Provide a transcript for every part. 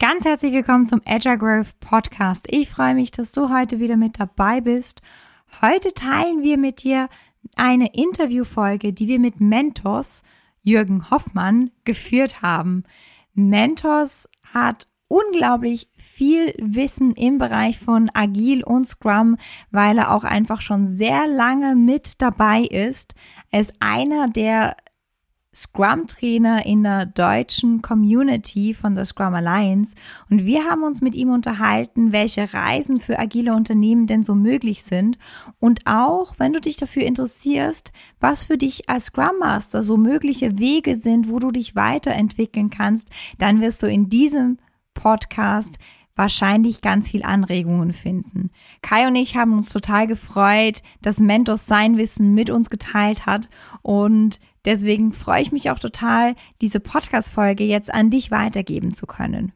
Ganz herzlich willkommen zum Agile Growth Podcast. Ich freue mich, dass du heute wieder mit dabei bist. Heute teilen wir mit dir eine Interviewfolge, die wir mit Mentos Jürgen Hoffmann geführt haben. Mentos hat unglaublich viel Wissen im Bereich von Agil und Scrum, weil er auch einfach schon sehr lange mit dabei ist. Er ist einer der Scrum-Trainer in der deutschen Community von der Scrum Alliance. Und wir haben uns mit ihm unterhalten, welche Reisen für agile Unternehmen denn so möglich sind. Und auch, wenn du dich dafür interessierst, was für dich als Scrum Master so mögliche Wege sind, wo du dich weiterentwickeln kannst, dann wirst du in diesem Podcast wahrscheinlich ganz viel Anregungen finden. Kai und ich haben uns total gefreut, dass Mentos sein Wissen mit uns geteilt hat. Und deswegen freue ich mich auch total, diese Podcast-Folge jetzt an dich weitergeben zu können.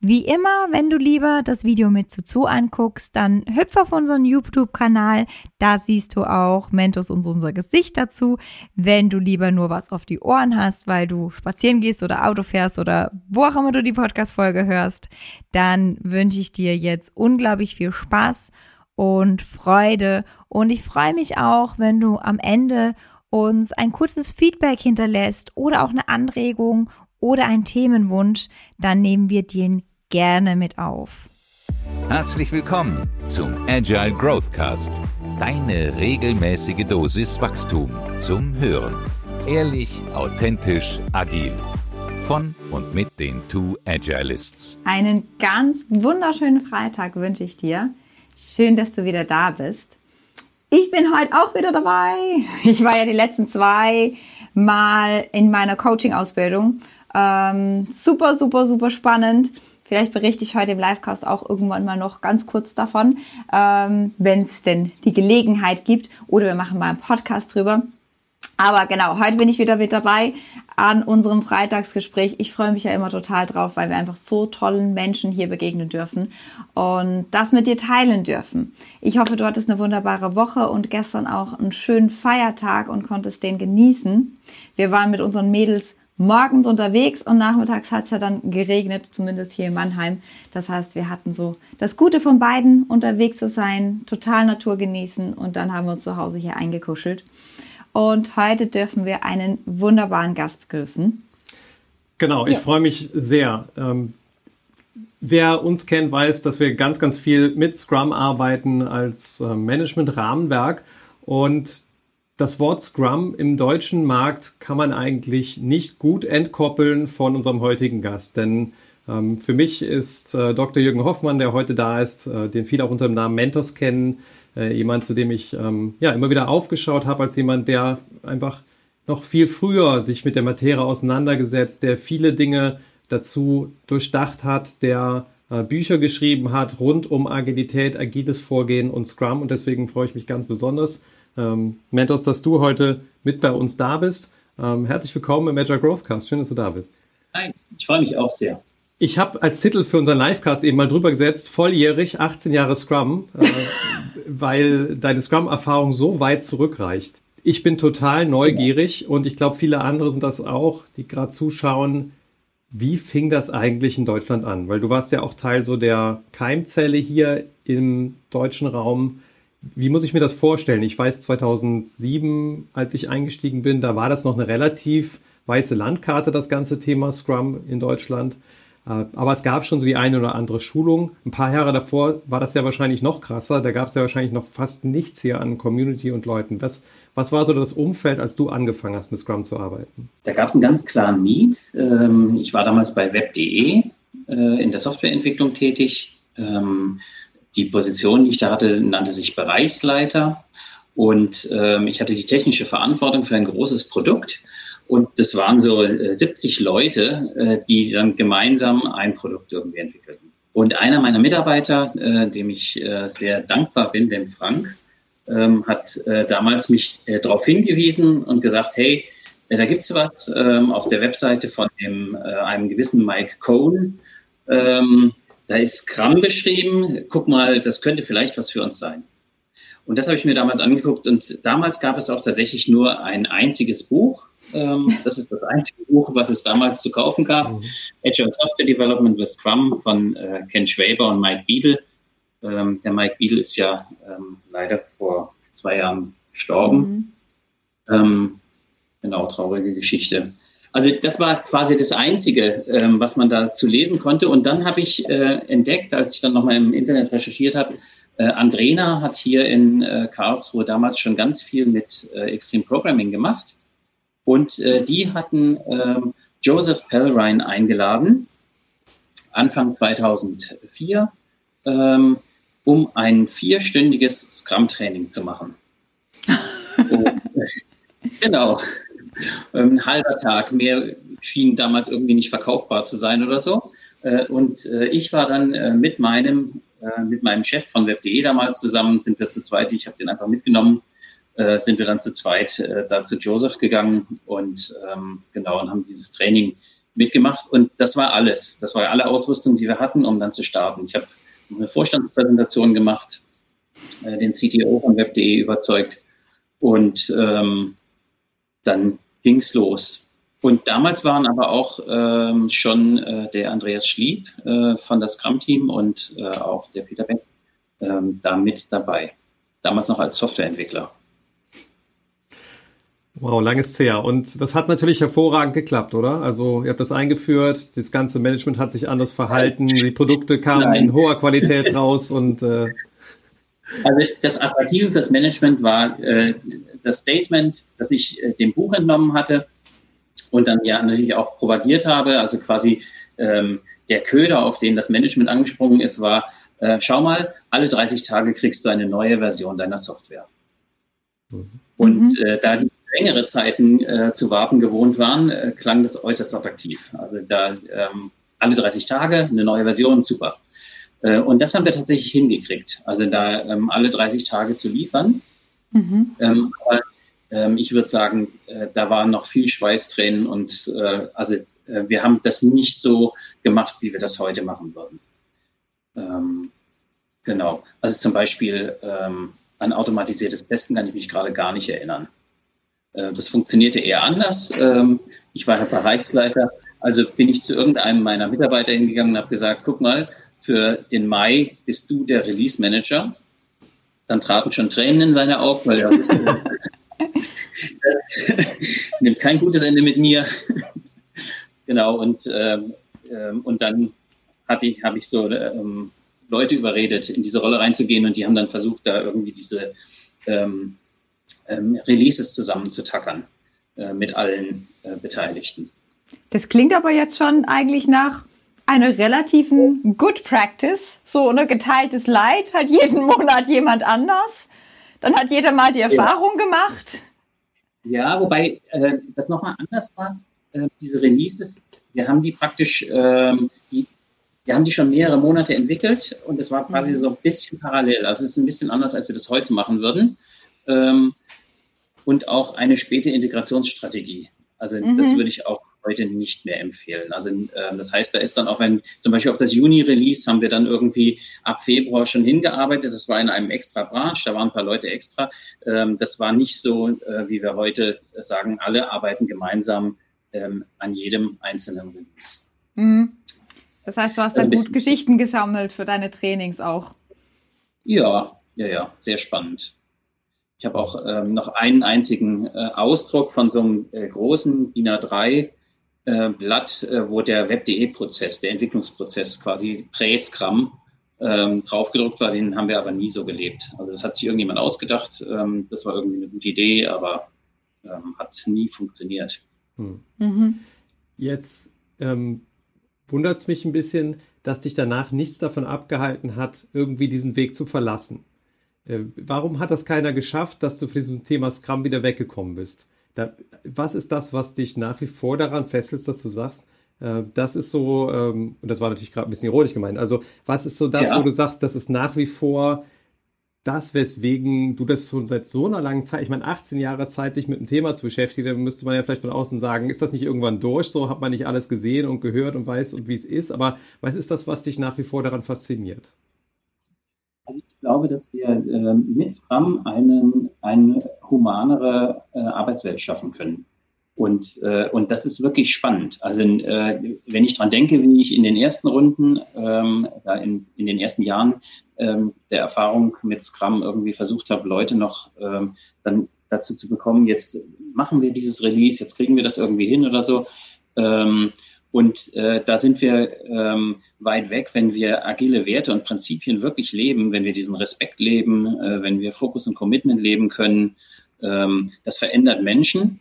Wie immer, wenn du lieber das Video mit zu anguckst, dann hüpf auf unseren YouTube-Kanal. Da siehst du auch Mentos und unser Gesicht dazu. Wenn du lieber nur was auf die Ohren hast, weil du spazieren gehst oder Auto fährst oder wo auch immer du die Podcast-Folge hörst, dann wünsche ich dir jetzt unglaublich viel Spaß und Freude. Und ich freue mich auch, wenn du am Ende uns ein kurzes Feedback hinterlässt oder auch eine Anregung oder ein Themenwunsch, dann nehmen wir den gerne mit auf. Herzlich willkommen zum Agile Growth Cast, deine regelmäßige Dosis Wachstum zum Hören. Ehrlich, authentisch, agil. Von und mit den Two Agilists. Einen ganz wunderschönen Freitag wünsche ich dir. Schön, dass du wieder da bist. Ich bin heute auch wieder dabei. Ich war ja die letzten zwei Mal in meiner Coaching-Ausbildung ähm, super, super, super spannend. Vielleicht berichte ich heute im Livecast auch irgendwann mal noch ganz kurz davon, ähm, wenn es denn die Gelegenheit gibt. Oder wir machen mal einen Podcast drüber. Aber genau, heute bin ich wieder mit dabei an unserem Freitagsgespräch. Ich freue mich ja immer total drauf, weil wir einfach so tollen Menschen hier begegnen dürfen und das mit dir teilen dürfen. Ich hoffe, du hattest eine wunderbare Woche und gestern auch einen schönen Feiertag und konntest den genießen. Wir waren mit unseren Mädels morgens unterwegs und nachmittags hat es ja dann geregnet, zumindest hier in Mannheim. Das heißt, wir hatten so das Gute von beiden, unterwegs zu sein, total Natur genießen und dann haben wir uns zu Hause hier eingekuschelt. Und heute dürfen wir einen wunderbaren Gast begrüßen. Genau, ich ja. freue mich sehr. Ähm, wer uns kennt, weiß, dass wir ganz, ganz viel mit Scrum arbeiten als äh, Management-Rahmenwerk. Und das Wort Scrum im deutschen Markt kann man eigentlich nicht gut entkoppeln von unserem heutigen Gast, denn ähm, für mich ist äh, Dr. Jürgen Hoffmann, der heute da ist, äh, den viele auch unter dem Namen Mentos kennen, äh, jemand, zu dem ich ähm, ja immer wieder aufgeschaut habe als jemand, der einfach noch viel früher sich mit der Materie auseinandergesetzt, der viele Dinge dazu durchdacht hat, der äh, Bücher geschrieben hat rund um Agilität, agiles Vorgehen und Scrum und deswegen freue ich mich ganz besonders ähm, Mentos, dass du heute mit bei uns da bist. Ähm, herzlich willkommen im Agile Growthcast. Schön, dass du da bist. Hi, ich freue mich auch sehr. Ich habe als Titel für unseren Livecast eben mal drüber gesetzt, volljährig, 18 Jahre Scrum, äh, weil deine Scrum-Erfahrung so weit zurückreicht. Ich bin total neugierig und ich glaube, viele andere sind das auch, die gerade zuschauen. Wie fing das eigentlich in Deutschland an? Weil du warst ja auch Teil so der Keimzelle hier im deutschen Raum. Wie muss ich mir das vorstellen? Ich weiß, 2007, als ich eingestiegen bin, da war das noch eine relativ weiße Landkarte, das ganze Thema Scrum in Deutschland. Äh, aber es gab schon so die eine oder andere Schulung. Ein paar Jahre davor war das ja wahrscheinlich noch krasser. Da gab es ja wahrscheinlich noch fast nichts hier an Community und Leuten. Was, was war so das Umfeld, als du angefangen hast, mit Scrum zu arbeiten? Da gab es einen ganz klaren Need. Ähm, ich war damals bei web.de äh, in der Softwareentwicklung tätig. Ähm, die Position, die ich da hatte, nannte sich Bereichsleiter. Und ähm, ich hatte die technische Verantwortung für ein großes Produkt. Und das waren so 70 äh, Leute, äh, die dann gemeinsam ein Produkt irgendwie entwickelten. Und einer meiner Mitarbeiter, äh, dem ich sehr dankbar bin, dem Frank, ähm, hat damals mich darauf hingewiesen und gesagt, hey, da gibt's was ähm, auf der Webseite von dem, einem gewissen Mike Cohn. Ähm, da ist Scrum beschrieben. Guck mal, das könnte vielleicht was für uns sein. Und das habe ich mir damals angeguckt. Und damals gab es auch tatsächlich nur ein einziges Buch. Ähm, das ist das einzige Buch, was es damals zu kaufen gab. Mhm. Agile Software Development with Scrum von äh, Ken Schwaber und Mike Beadle. Ähm, der Mike Beadle ist ja ähm, leider vor zwei Jahren gestorben. Mhm. Ähm, genau, traurige Geschichte. Also das war quasi das Einzige, ähm, was man da zu lesen konnte. Und dann habe ich äh, entdeckt, als ich dann nochmal im Internet recherchiert habe, äh, Andrena hat hier in äh, Karlsruhe damals schon ganz viel mit äh, Extreme Programming gemacht. Und äh, die hatten ähm, Joseph Pellrein eingeladen, Anfang 2004, ähm, um ein vierstündiges Scrum-Training zu machen. Und, äh, genau. Ein ähm, halber Tag. Mehr schien damals irgendwie nicht verkaufbar zu sein oder so. Äh, und äh, ich war dann äh, mit meinem, mit meinem Chef von web.de damals zusammen, sind wir zu zweit, ich habe den einfach mitgenommen, sind wir dann zu zweit da zu Joseph gegangen und ähm, genau und haben dieses Training mitgemacht. Und das war alles. Das war alle Ausrüstung, die wir hatten, um dann zu starten. Ich habe eine Vorstandspräsentation gemacht, den CTO von web.de überzeugt und ähm, dann ging's los. Und damals waren aber auch ähm, schon äh, der Andreas Schlieb äh, von das Scrum-Team und äh, auch der Peter Beck ähm, da mit dabei. Damals noch als Softwareentwickler. Wow, langes her. Und das hat natürlich hervorragend geklappt, oder? Also ihr habt das eingeführt, das ganze Management hat sich anders verhalten, die Produkte kamen Nein. in hoher Qualität raus und äh also das Attraktive fürs Management war äh, das Statement, das ich äh, dem Buch entnommen hatte und dann ja natürlich auch propagiert habe. Also quasi ähm, der Köder, auf den das Management angesprungen ist, war, äh, schau mal, alle 30 Tage kriegst du eine neue Version deiner Software. Mhm. Und äh, da die längere Zeiten äh, zu warten gewohnt waren, äh, klang das äußerst attraktiv. Also da ähm, alle 30 Tage eine neue Version, super. Äh, und das haben wir tatsächlich hingekriegt. Also da ähm, alle 30 Tage zu liefern. Mhm. Ähm, aber ähm, ich würde sagen, äh, da waren noch viel Schweißtränen und äh, also äh, wir haben das nicht so gemacht, wie wir das heute machen würden. Ähm, genau. Also zum Beispiel ähm, an automatisiertes Testen kann ich mich gerade gar nicht erinnern. Äh, das funktionierte eher anders. Ähm, ich war Bereichsleiter, also bin ich zu irgendeinem meiner Mitarbeiter hingegangen und habe gesagt, guck mal, für den Mai bist du der Release Manager dann traten schon Tränen in seine Augen, weil er wusste, das nimmt kein gutes Ende mit mir. genau, und, ähm, ähm, und dann hatte ich, habe ich so ähm, Leute überredet, in diese Rolle reinzugehen und die haben dann versucht, da irgendwie diese ähm, ähm, Releases zusammenzutackern äh, mit allen äh, Beteiligten. Das klingt aber jetzt schon eigentlich nach eine relativen Good Practice, so eine geteiltes Leid, hat jeden Monat jemand anders. Dann hat jeder mal die Erfahrung ja. gemacht. Ja, wobei äh, das nochmal anders war. Äh, diese Releases, wir haben die praktisch, äh, die, wir haben die schon mehrere Monate entwickelt und es war quasi mhm. so ein bisschen parallel. Also es ist ein bisschen anders, als wir das heute machen würden. Ähm, und auch eine späte Integrationsstrategie. Also mhm. das würde ich auch heute nicht mehr empfehlen. Also äh, das heißt, da ist dann auch, wenn zum Beispiel auf das Juni-Release haben wir dann irgendwie ab Februar schon hingearbeitet. Das war in einem extra Branch, da waren ein paar Leute extra. Ähm, das war nicht so, äh, wie wir heute sagen, alle arbeiten gemeinsam ähm, an jedem einzelnen Release. Mhm. Das heißt, du hast also dann gut Geschichten gesammelt für deine Trainings auch. Ja, ja, ja, sehr spannend. Ich habe auch ähm, noch einen einzigen äh, Ausdruck von so einem äh, großen DIN A3 äh, Blatt, äh, wo der Web.de-Prozess, der Entwicklungsprozess quasi Prä-Scrum ähm, draufgedruckt war, den haben wir aber nie so gelebt. Also das hat sich irgendjemand ausgedacht, ähm, das war irgendwie eine gute Idee, aber ähm, hat nie funktioniert. Hm. Mhm. Jetzt ähm, wundert es mich ein bisschen, dass dich danach nichts davon abgehalten hat, irgendwie diesen Weg zu verlassen. Äh, warum hat das keiner geschafft, dass du von diesem Thema Scrum wieder weggekommen bist? Da, was ist das, was dich nach wie vor daran fesselt, dass du sagst, äh, das ist so, ähm, und das war natürlich gerade ein bisschen ironisch gemeint, also was ist so das, ja. wo du sagst, das ist nach wie vor das, weswegen du das schon seit so einer langen Zeit, ich meine 18 Jahre Zeit, sich mit dem Thema zu beschäftigen, dann müsste man ja vielleicht von außen sagen, ist das nicht irgendwann durch, so hat man nicht alles gesehen und gehört und weiß und wie es ist, aber was ist das, was dich nach wie vor daran fasziniert? Glaube, dass wir äh, mit Scrum einen, eine humanere äh, Arbeitswelt schaffen können. Und, äh, und das ist wirklich spannend. Also äh, wenn ich dran denke, wie ich in den ersten Runden, ähm, da in, in den ersten Jahren ähm, der Erfahrung mit Scrum irgendwie versucht habe, Leute noch ähm, dann dazu zu bekommen, jetzt machen wir dieses Release, jetzt kriegen wir das irgendwie hin oder so. Ähm, und äh, da sind wir ähm, weit weg, wenn wir agile Werte und Prinzipien wirklich leben, wenn wir diesen Respekt leben, äh, wenn wir Fokus und Commitment leben können. Ähm, das verändert Menschen.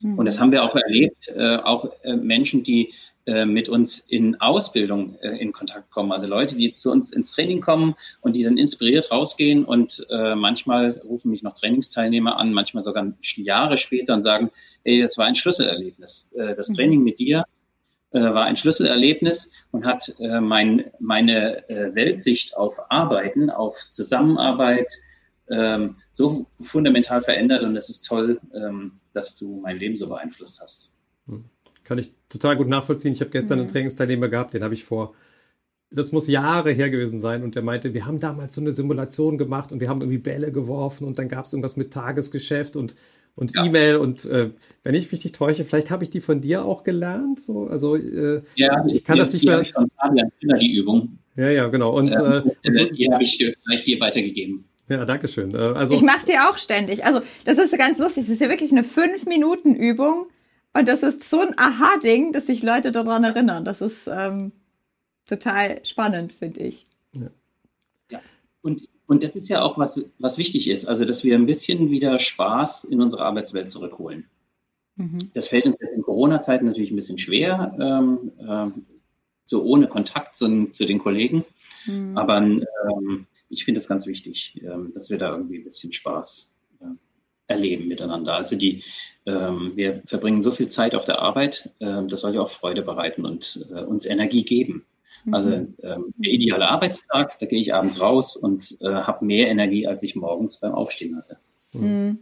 Mhm. Und das haben wir auch erlebt, äh, auch äh, Menschen, die äh, mit uns in Ausbildung äh, in Kontakt kommen. Also Leute, die zu uns ins Training kommen und die dann inspiriert rausgehen und manchmal rufen mich noch Trainingsteilnehmer an, manchmal sogar Jahre später und sagen, ey, das war ein Schlüsselerlebnis. Das mhm. Training mit dir äh, war ein Schlüsselerlebnis und hat äh, mein, meine äh, Weltsicht auf Arbeiten, auf Zusammenarbeit ähm, so fundamental verändert und es ist toll, ähm, dass du mein Leben so beeinflusst hast. Hm. Kann ich total gut nachvollziehen. Ich habe gestern mhm. einen Trainingsteilnehmer gehabt, den habe ich vor, das muss Jahre her gewesen sein und der meinte, wir haben damals so eine Simulation gemacht und wir haben irgendwie Bälle geworfen und dann gab es irgendwas mit Tagesgeschäft und und ja. E-Mail und äh, wenn ich mich nicht täusche, vielleicht habe ich die von dir auch gelernt. So, also äh, ja, ich kann die, das nicht mehr. Ich von Fabian die Übung. Ja, ja, genau. Und, ähm, äh, und so, die habe ich vielleicht dir weitergegeben. Ja, danke schön. Äh, also, ich mache die auch ständig. Also das ist ganz lustig. Das ist ja wirklich eine fünf Minuten Übung und das ist so ein Aha-Ding, dass sich Leute daran erinnern. Das ist ähm, total spannend, finde ich. Ja. ja. Und und das ist ja auch was, was wichtig ist, also dass wir ein bisschen wieder Spaß in unsere Arbeitswelt zurückholen. Mhm. Das fällt uns jetzt in Corona-Zeiten natürlich ein bisschen schwer, ähm, ähm, so ohne Kontakt zu, zu den Kollegen. Mhm. Aber ähm, ich finde es ganz wichtig, ähm, dass wir da irgendwie ein bisschen Spaß äh, erleben miteinander. Also die, ähm, wir verbringen so viel Zeit auf der Arbeit, äh, das soll ja auch Freude bereiten und äh, uns Energie geben. Also mhm. ähm, der ideale Arbeitstag, da gehe ich abends raus und äh, habe mehr Energie, als ich morgens beim Aufstehen hatte. Mhm.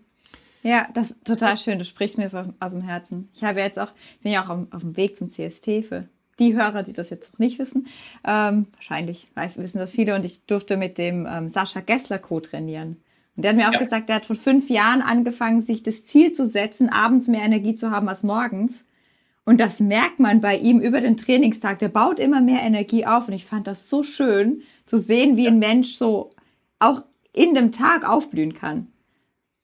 Ja, das ist total schön. Du sprichst mir so aus dem Herzen. Ich habe jetzt auch, bin ja auch auf, auf dem Weg zum CST für die Hörer, die das jetzt noch nicht wissen. Ähm, wahrscheinlich weiß, wissen das viele und ich durfte mit dem ähm, Sascha Gessler co-trainieren. Und der hat mir auch ja. gesagt, der hat vor fünf Jahren angefangen, sich das Ziel zu setzen, abends mehr Energie zu haben als morgens. Und das merkt man bei ihm über den Trainingstag. Der baut immer mehr Energie auf. Und ich fand das so schön zu sehen, wie ein Mensch so auch in dem Tag aufblühen kann.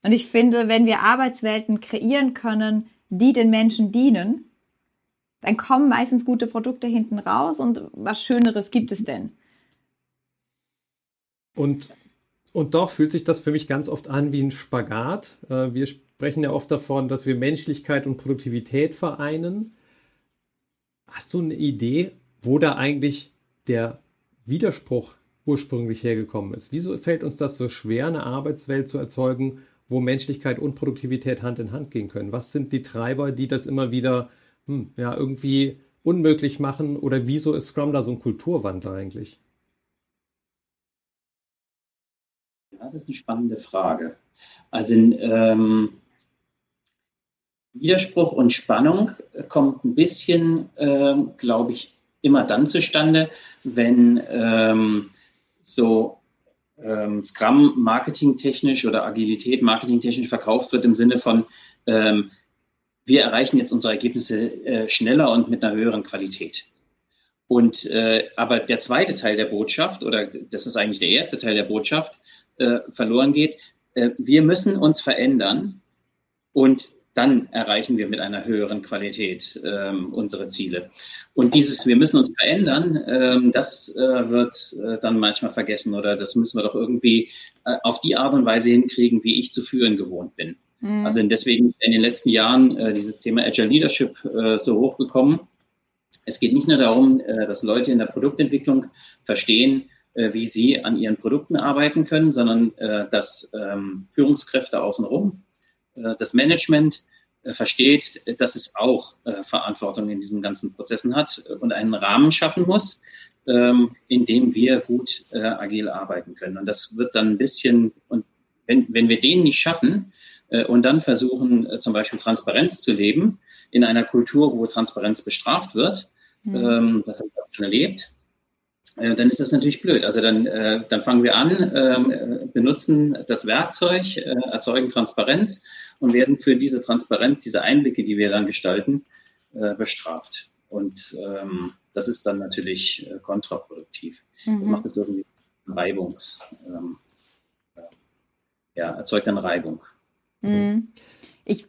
Und ich finde, wenn wir Arbeitswelten kreieren können, die den Menschen dienen, dann kommen meistens gute Produkte hinten raus und was Schöneres gibt es denn. Und, und doch fühlt sich das für mich ganz oft an wie ein Spagat. Äh, wir sprechen ja oft davon, dass wir Menschlichkeit und Produktivität vereinen. Hast du eine Idee, wo da eigentlich der Widerspruch ursprünglich hergekommen ist? Wieso fällt uns das so schwer, eine Arbeitswelt zu erzeugen, wo Menschlichkeit und Produktivität Hand in Hand gehen können? Was sind die Treiber, die das immer wieder hm, ja, irgendwie unmöglich machen? Oder wieso ist Scrum da so ein Kulturwandel eigentlich? Ja, das ist eine spannende Frage. Also ähm, Widerspruch und Spannung kommt ein bisschen, ähm, glaube ich, immer dann zustande, wenn ähm, so ähm, Scrum marketingtechnisch oder Agilität marketingtechnisch verkauft wird im Sinne von, ähm, wir erreichen jetzt unsere Ergebnisse äh, schneller und mit einer höheren Qualität. Und äh, aber der zweite Teil der Botschaft, oder das ist eigentlich der erste Teil der Botschaft, äh, verloren geht, äh, wir müssen uns verändern und dann erreichen wir mit einer höheren Qualität ähm, unsere Ziele. Und dieses, wir müssen uns verändern, ähm, das äh, wird äh, dann manchmal vergessen oder das müssen wir doch irgendwie äh, auf die Art und Weise hinkriegen, wie ich zu führen gewohnt bin. Mhm. Also deswegen in den letzten Jahren äh, dieses Thema Agile Leadership äh, so hochgekommen. Es geht nicht nur darum, äh, dass Leute in der Produktentwicklung verstehen, wie sie an ihren Produkten arbeiten können, sondern dass ähm, Führungskräfte außenrum das Management äh, versteht, dass es auch äh, Verantwortung in diesen ganzen Prozessen hat und einen Rahmen schaffen muss, ähm, in dem wir gut agil arbeiten können. Und das wird dann ein bisschen, und wenn, wenn wir den nicht schaffen und dann versuchen, zum Beispiel Transparenz zu leben, in einer Kultur, wo Transparenz bestraft wird, mhm. Ähm, das habe ich auch schon erlebt, äh, dann ist das natürlich blöd. Also dann, äh, dann fangen wir an, ähm, benutzen das Werkzeug, äh, erzeugen Transparenz und werden für diese Transparenz, diese Einblicke, die wir dann gestalten, äh, bestraft. Und ähm, das ist dann natürlich äh, kontraproduktiv. Mhm. Das macht es irgendwie Reibungs, ähm, ja, erzeugt dann Reibung. Mhm. Ich,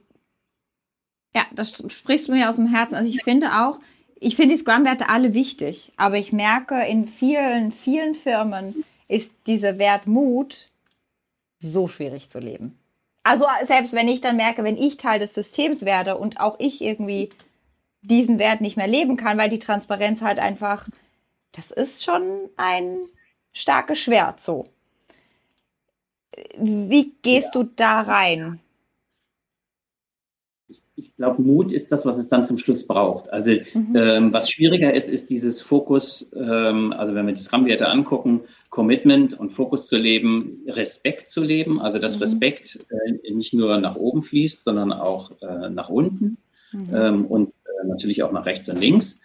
ja, das sprichst du mir aus dem Herzen. Also ich finde auch, ich finde die Scrum-Werte alle wichtig, aber ich merke, in vielen, vielen Firmen ist dieser Wert Mut so schwierig zu leben. Also selbst wenn ich dann merke, wenn ich Teil des Systems werde und auch ich irgendwie diesen Wert nicht mehr leben kann, weil die Transparenz halt einfach, das ist schon ein starkes Schwert so. Wie gehst ja. du da rein? Ich, ich glaube, Mut ist das, was es dann zum Schluss braucht. Also mhm. ähm, was schwieriger ist, ist dieses Fokus, ähm, also wenn wir die Scrum-Werte angucken, Commitment und Fokus zu leben, Respekt zu leben, also dass mhm. Respekt äh, nicht nur nach oben fließt, sondern auch äh, nach unten mhm. ähm, und äh, natürlich auch nach rechts und links.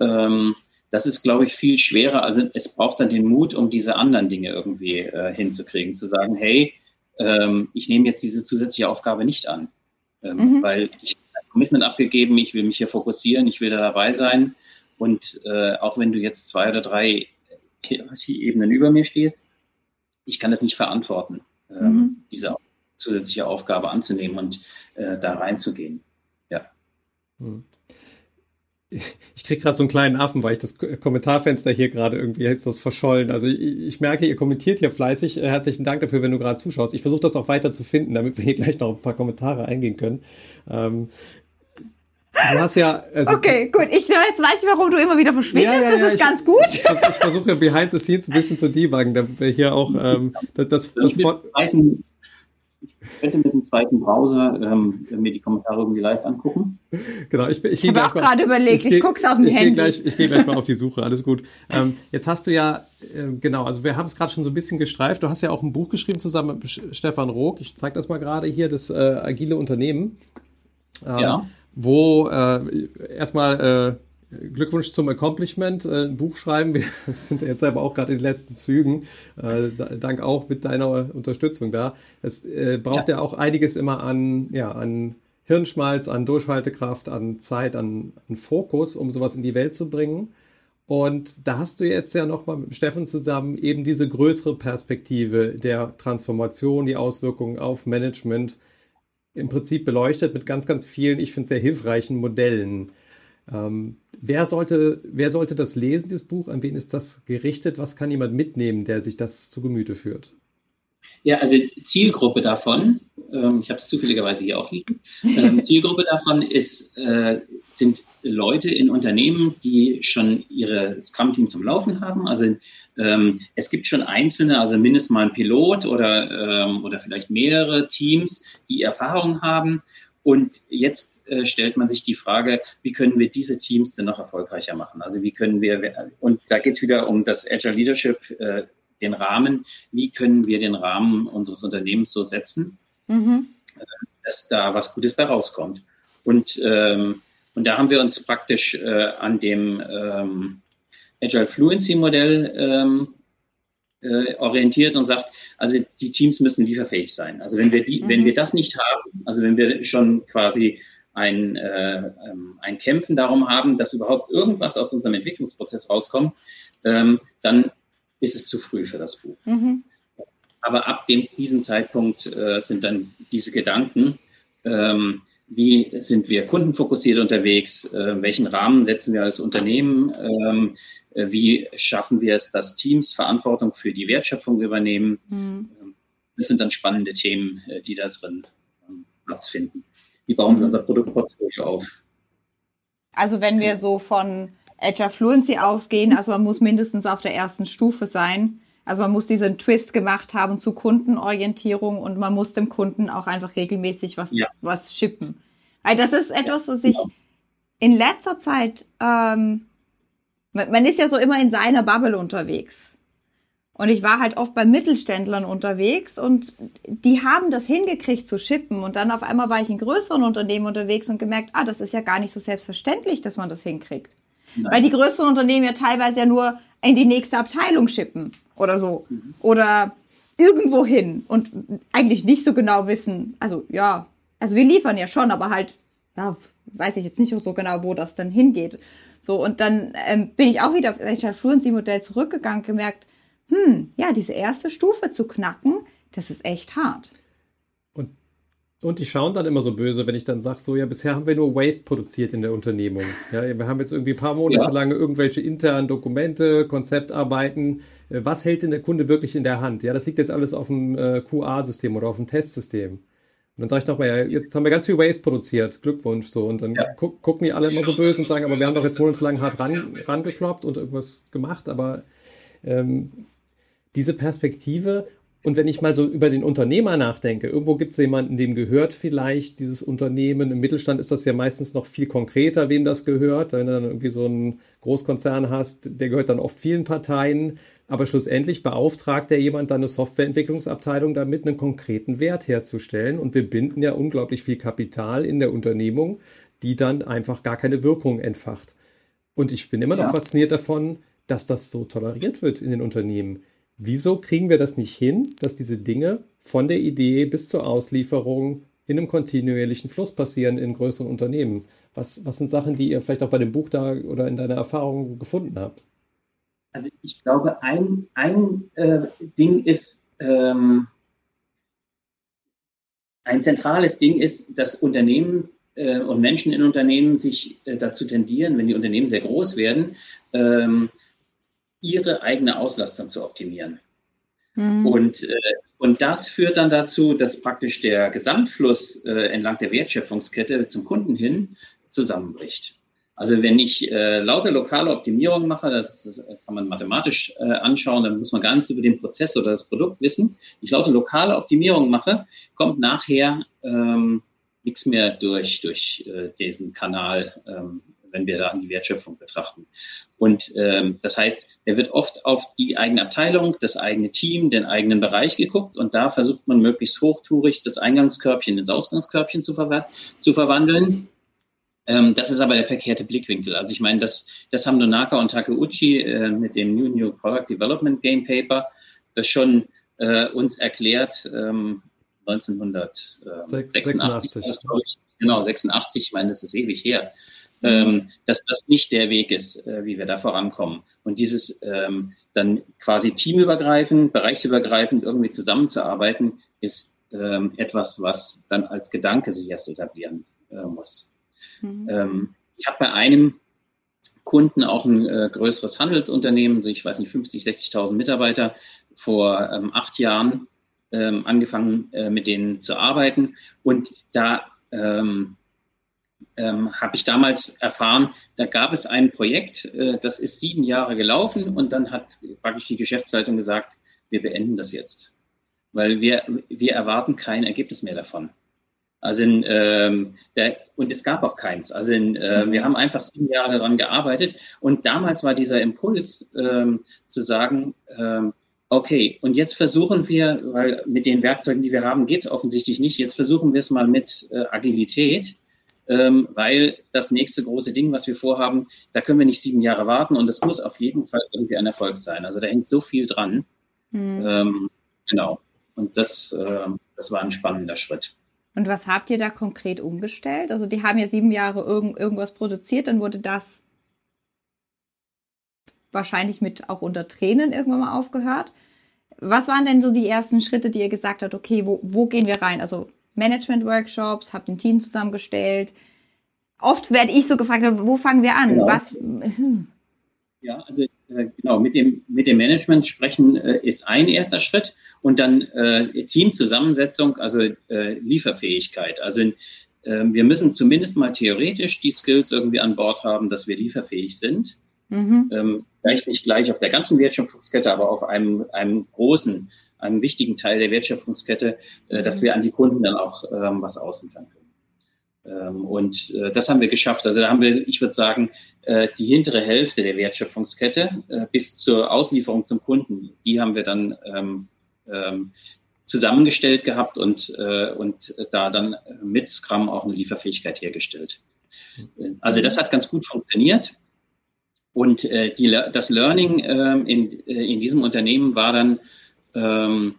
Ähm, das ist, glaube ich, viel schwerer. Also es braucht dann den Mut, um diese anderen Dinge irgendwie äh, hinzukriegen, zu sagen, hey, ähm, ich nehme jetzt diese zusätzliche Aufgabe nicht an ähm, mhm. weil ich habe ein Commitment abgegeben, ich will mich hier fokussieren, ich will da dabei sein. Und äh, auch wenn du jetzt zwei oder drei Hierarchieebenen über mir stehst, ich kann das nicht verantworten, ähm, mhm. diese zusätzliche Aufgabe anzunehmen und äh, da reinzugehen. Ja. Mhm ich kriege gerade so einen kleinen Affen, weil ich das Kommentarfenster hier gerade irgendwie jetzt das verschollen. Also ich, ich, merke, ihr kommentiert hier fleißig. Äh, herzlichen Dank dafür, wenn du gerade zuschaust. Ich versuche das auch weiter zu finden, damit wir hier gleich noch ein paar Kommentare eingehen können. Ähm, du hast ja. Also, okay, gut. Ich jetzt weiß ich, warum du immer wieder verschwindest. Ja, ja, das ist ich, ganz gut. Ich, ich versuche behind the scenes ein bisschen zu debuggen, damit wir hier auch ähm, das, das, das, das ich könnte mit dem zweiten Browser ähm, mir die Kommentare irgendwie live angucken. Genau, ich, ich, ich habe auch gerade überlegt, ich, ich gucke es auf dem ich Handy. Geh gleich, ich gehe gleich mal auf die Suche, alles gut. Ähm, jetzt hast du ja, äh, genau, also wir haben es gerade schon so ein bisschen gestreift. Du hast ja auch ein Buch geschrieben zusammen mit Stefan Rook. Ich zeige das mal gerade hier, das äh, Agile Unternehmen. Ähm, ja. Wo äh, erstmal äh, Glückwunsch zum Accomplishment. Äh, ein Buch schreiben, wir sind jetzt selber auch gerade in den letzten Zügen. Äh, dank auch mit deiner Unterstützung da. Es äh, braucht ja. ja. auch einiges immer an, ja, an Hirnschmalz, an Durchhaltekraft, an Zeit, an, an Fokus, um sowas in die Welt zu bringen. Und da hast du jetzt ja nochmal mit Steffen zusammen eben diese größere Perspektive der Transformation, die Auswirkungen auf Management im Prinzip beleuchtet mit ganz, ganz vielen, ich finde, sehr hilfreichen Modellen. Ähm, wer, sollte, wer sollte das lesen, dieses Buch? An wen ist das gerichtet? Was kann jemand mitnehmen, der sich das zu Gemüte führt? Ja, also Zielgruppe davon, ähm, ich habe es zufälligerweise hier auch liegen, ähm, Zielgruppe davon ist, äh, sind Leute in Unternehmen, die schon ihre Scrum-Teams zum Laufen haben. Also ähm, es gibt schon einzelne, also mindestens mal ein Pilot oder, ähm, oder vielleicht mehrere Teams, die Erfahrung haben und jetzt äh, stellt man sich die Frage, wie können wir diese Teams denn noch erfolgreicher machen? Also wie können wir, und da geht es wieder um das Agile Leadership, äh, den Rahmen, wie können wir den Rahmen unseres Unternehmens so setzen, mhm. dass da was Gutes bei rauskommt. Und, ähm, und da haben wir uns praktisch äh, an dem ähm, Agile Fluency Modell ähm, äh, orientiert und sagt, also die Teams müssen lieferfähig sein. Also wenn wir die, mhm. wenn wir das nicht haben, also wenn wir schon quasi ein, äh, ähm, ein Kämpfen darum haben, dass überhaupt irgendwas aus unserem Entwicklungsprozess rauskommt, ähm, dann ist es zu früh für das Buch. Mhm. Aber ab dem, diesem Zeitpunkt äh, sind dann diese Gedanken, ähm, wie sind wir kundenfokussiert unterwegs, äh, welchen Rahmen setzen wir als Unternehmen, ähm, äh, wie schaffen wir es, dass Teams Verantwortung für die Wertschöpfung übernehmen. Mhm. Das sind dann spannende Themen, äh, die da drin ähm, Platz finden. Wie bauen wir unser Produktportfolio auf? Also wenn wir so von Agile Fluency ausgehen, also man muss mindestens auf der ersten Stufe sein. Also man muss diesen Twist gemacht haben zu Kundenorientierung und man muss dem Kunden auch einfach regelmäßig was, ja. was shippen. Weil das ist etwas, was ich genau. in letzter Zeit ähm, man ist ja so immer in seiner Bubble unterwegs. Und ich war halt oft bei Mittelständlern unterwegs und die haben das hingekriegt zu shippen. Und dann auf einmal war ich in größeren Unternehmen unterwegs und gemerkt, ah, das ist ja gar nicht so selbstverständlich, dass man das hinkriegt. Nein. Weil die größeren Unternehmen ja teilweise ja nur in die nächste Abteilung schippen oder so. Mhm. Oder irgendwo hin und eigentlich nicht so genau wissen. Also ja, also wir liefern ja schon, aber halt, ja, weiß ich jetzt nicht so genau, wo das dann hingeht. So, und dann ähm, bin ich auch wieder auf das Fluency-Modell zurückgegangen, gemerkt, hm, ja, diese erste Stufe zu knacken, das ist echt hart. Und, und die schauen dann immer so böse, wenn ich dann sage, so, ja, bisher haben wir nur Waste produziert in der Unternehmung. Ja, wir haben jetzt irgendwie ein paar Monate ja. lang irgendwelche internen Dokumente, Konzeptarbeiten. Äh, was hält denn der Kunde wirklich in der Hand? Ja, das liegt jetzt alles auf dem äh, QA-System oder auf dem Testsystem. Und dann sage ich nochmal, ja, jetzt haben wir ganz viel Waste produziert, Glückwunsch, so. Und dann ja. gu gucken die alle immer so böse und sagen, aber wir haben doch jetzt monatelang hart ran, rangekloppt und irgendwas gemacht, aber ähm, diese Perspektive und wenn ich mal so über den Unternehmer nachdenke, irgendwo gibt es jemanden, dem gehört vielleicht dieses Unternehmen. Im Mittelstand ist das ja meistens noch viel konkreter, wem das gehört. Wenn du dann irgendwie so einen Großkonzern hast, der gehört dann oft vielen Parteien. Aber schlussendlich beauftragt der jemand dann eine Softwareentwicklungsabteilung damit, einen konkreten Wert herzustellen. Und wir binden ja unglaublich viel Kapital in der Unternehmung, die dann einfach gar keine Wirkung entfacht. Und ich bin immer ja. noch fasziniert davon, dass das so toleriert wird in den Unternehmen. Wieso kriegen wir das nicht hin, dass diese Dinge von der Idee bis zur Auslieferung in einem kontinuierlichen Fluss passieren in größeren Unternehmen? Was, was sind Sachen, die ihr vielleicht auch bei dem Buch da oder in deiner Erfahrung gefunden habt? Also ich glaube, ein, ein äh, Ding ist, ähm, ein zentrales Ding ist, dass Unternehmen äh, und Menschen in Unternehmen sich äh, dazu tendieren, wenn die Unternehmen sehr groß werden, ähm, ihre eigene Auslastung zu optimieren. Mhm. Und, äh, und das führt dann dazu, dass praktisch der Gesamtfluss äh, entlang der Wertschöpfungskette zum Kunden hin zusammenbricht. Also wenn ich äh, lauter lokale Optimierung mache, das, kann man mathematisch äh, anschauen, dann muss man gar nichts über den Prozess oder das Produkt wissen. Ich lauter lokale Optimierung mache, kommt nachher ähm, nichts mehr durch, durch äh, diesen Kanal ähm, wenn wir da an die Wertschöpfung betrachten. Und ähm, das heißt, er wird oft auf die eigene Abteilung, das eigene Team, den eigenen Bereich geguckt und da versucht man möglichst hochtourig das Eingangskörbchen ins Ausgangskörbchen zu, ver zu verwandeln. Ähm, das ist aber der verkehrte Blickwinkel. Also ich meine, das, das haben Nonaka und Takeuchi äh, mit dem New New Product Development Game Paper das schon äh, uns erklärt. Ähm, 1986, 86. genau, 86, ich meine, das ist ewig her ähm, dass das nicht der Weg ist, äh, wie wir da vorankommen. Und dieses ähm, dann quasi teamübergreifend, bereichsübergreifend irgendwie zusammenzuarbeiten, ist ähm, etwas, was dann als Gedanke sich erst etablieren äh, muss. Mhm. Ähm, ich habe bei einem Kunden auch ein äh, größeres Handelsunternehmen, so ich weiß nicht, 50, 60.000 Mitarbeiter, vor ähm, acht Jahren ähm, angefangen, äh, mit denen zu arbeiten. Und da ähm, ähm, habe ich damals erfahren, da gab es ein Projekt, äh, das ist sieben Jahre gelaufen und dann hat praktisch die Geschäftsleitung gesagt, wir beenden das jetzt, weil wir, wir erwarten kein Ergebnis mehr davon. Also in, ähm, der, und es gab auch keins. Also in, äh, wir haben einfach sieben Jahre daran gearbeitet und damals war dieser Impuls ähm, zu sagen, ähm, okay, und jetzt versuchen wir, weil mit den Werkzeugen, die wir haben, geht es offensichtlich nicht, jetzt versuchen wir es mal mit äh, Agilität ähm, weil das nächste große Ding, was wir vorhaben, da können wir nicht sieben Jahre warten und es muss auf jeden Fall irgendwie ein Erfolg sein. Also da hängt so viel dran. Mhm. Ähm, genau. Und das, äh, das war ein spannender Schritt. Und was habt ihr da konkret umgestellt? Also die haben ja sieben Jahre irgend, irgendwas produziert, dann wurde das wahrscheinlich mit auch unter Tränen irgendwann mal aufgehört. Was waren denn so die ersten Schritte, die ihr gesagt habt, okay, wo, wo gehen wir rein? Also Management-Workshops, habe ein Team zusammengestellt. Oft werde ich so gefragt, wo fangen wir an? Genau. Was? Hm. Ja, also äh, genau, mit dem, mit dem Management sprechen äh, ist ein erster Schritt und dann äh, Teamzusammensetzung, also äh, Lieferfähigkeit. Also äh, wir müssen zumindest mal theoretisch die Skills irgendwie an Bord haben, dass wir lieferfähig sind. Mhm. Ähm, vielleicht nicht gleich auf der ganzen Wertschöpfungskette, aber auf einem, einem großen einem wichtigen Teil der Wertschöpfungskette, äh, dass mhm. wir an die Kunden dann auch ähm, was ausliefern können. Ähm, und äh, das haben wir geschafft. Also da haben wir, ich würde sagen, äh, die hintere Hälfte der Wertschöpfungskette äh, bis zur Auslieferung zum Kunden, die haben wir dann ähm, ähm, zusammengestellt gehabt und, äh, und da dann mit Scrum auch eine Lieferfähigkeit hergestellt. Also das hat ganz gut funktioniert. Und äh, die, das Learning äh, in, äh, in diesem Unternehmen war dann ähm,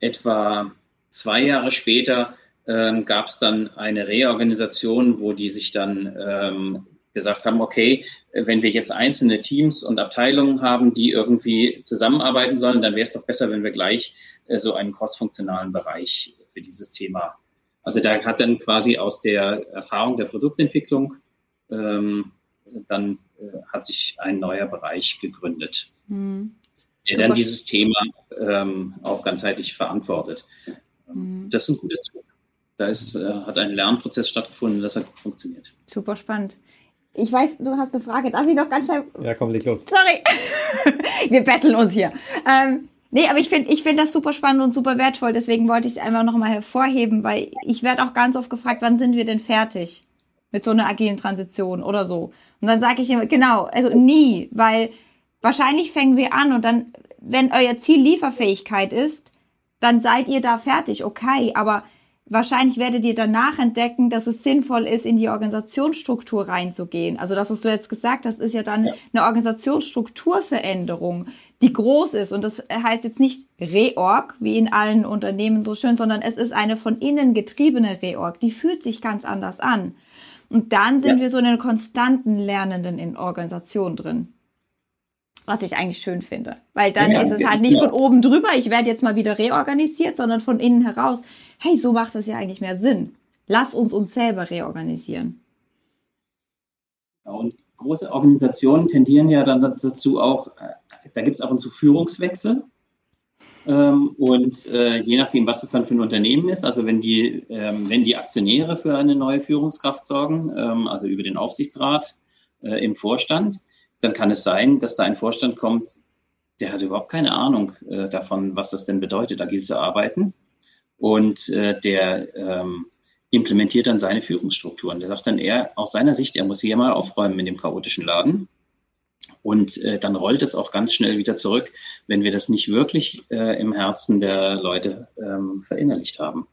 etwa zwei Jahre später ähm, gab es dann eine Reorganisation, wo die sich dann ähm, gesagt haben, okay, wenn wir jetzt einzelne Teams und Abteilungen haben, die irgendwie zusammenarbeiten sollen, dann wäre es doch besser, wenn wir gleich so einen crossfunktionalen Bereich für dieses Thema. Also da hat dann quasi aus der Erfahrung der Produktentwicklung ähm, dann äh, hat sich ein neuer Bereich gegründet, mhm. der dann dieses Thema ähm, auch ganzheitlich verantwortet. Mhm. Das ist ein guter Zug. Da ist, äh, hat ein Lernprozess stattgefunden, das hat funktioniert. Super spannend. Ich weiß, du hast eine Frage. Darf ich doch ganz schnell. Ja, komm, leg los. Sorry. Wir betteln uns hier. Ähm, nee, aber ich finde ich finde das super spannend und super wertvoll. Deswegen wollte ich es einfach nochmal hervorheben, weil ich werde auch ganz oft gefragt, wann sind wir denn fertig mit so einer agilen Transition oder so. Und dann sage ich immer, genau, also nie, weil wahrscheinlich fängen wir an und dann, wenn euer Ziel Lieferfähigkeit ist, dann seid ihr da fertig, okay, aber wahrscheinlich werdet ihr danach entdecken, dass es sinnvoll ist, in die Organisationsstruktur reinzugehen. Also das, was du jetzt gesagt hast, ist ja dann ja. eine Organisationsstrukturveränderung, die groß ist. Und das heißt jetzt nicht Reorg, wie in allen Unternehmen so schön, sondern es ist eine von innen getriebene Reorg. Die fühlt sich ganz anders an. Und dann sind ja. wir so in einer konstanten Lernenden in Organisation drin. Was ich eigentlich schön finde. Weil dann ja, ist es halt nicht von oben drüber, ich werde jetzt mal wieder reorganisiert, sondern von innen heraus hey, so macht das ja eigentlich mehr Sinn. Lass uns uns selber reorganisieren. Und große Organisationen tendieren ja dann dazu auch, äh, da gibt es ab und zu Führungswechsel. Ähm, und äh, je nachdem, was das dann für ein Unternehmen ist, also wenn die, ähm, wenn die Aktionäre für eine neue Führungskraft sorgen, ähm, also über den Aufsichtsrat äh, im Vorstand, dann kann es sein, dass da ein Vorstand kommt, der hat überhaupt keine Ahnung davon, was das denn bedeutet, agil zu arbeiten und äh, der ähm, implementiert dann seine Führungsstrukturen. Der sagt dann er aus seiner Sicht, er muss hier mal aufräumen in dem chaotischen Laden. Und äh, dann rollt es auch ganz schnell wieder zurück, wenn wir das nicht wirklich äh, im Herzen der Leute ähm, verinnerlicht haben.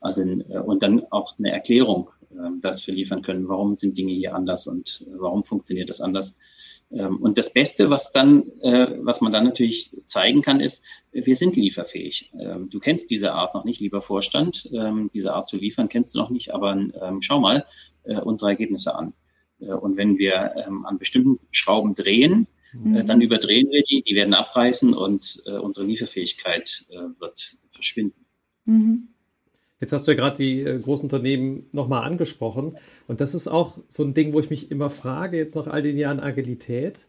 Also äh, und dann auch eine Erklärung äh, dafür liefern können, warum sind Dinge hier anders und äh, warum funktioniert das anders. Ähm, und das Beste, was dann, äh, was man dann natürlich zeigen kann, ist, wir sind lieferfähig. Ähm, du kennst diese Art noch nicht, lieber Vorstand. Ähm, diese Art zu liefern kennst du noch nicht, aber schau mal äh, unsere Ergebnisse an. Äh, und wenn wir an bestimmten Schrauben drehen, mhm. dann überdrehen wir die, die werden abreißen und unsere Lieferfähigkeit wird verschwinden. Mhm. Jetzt hast du ja gerade die äh, großen Unternehmen nochmal angesprochen. Und das ist auch so ein Ding, wo ich mich immer frage, jetzt nach all den Jahren Agilität.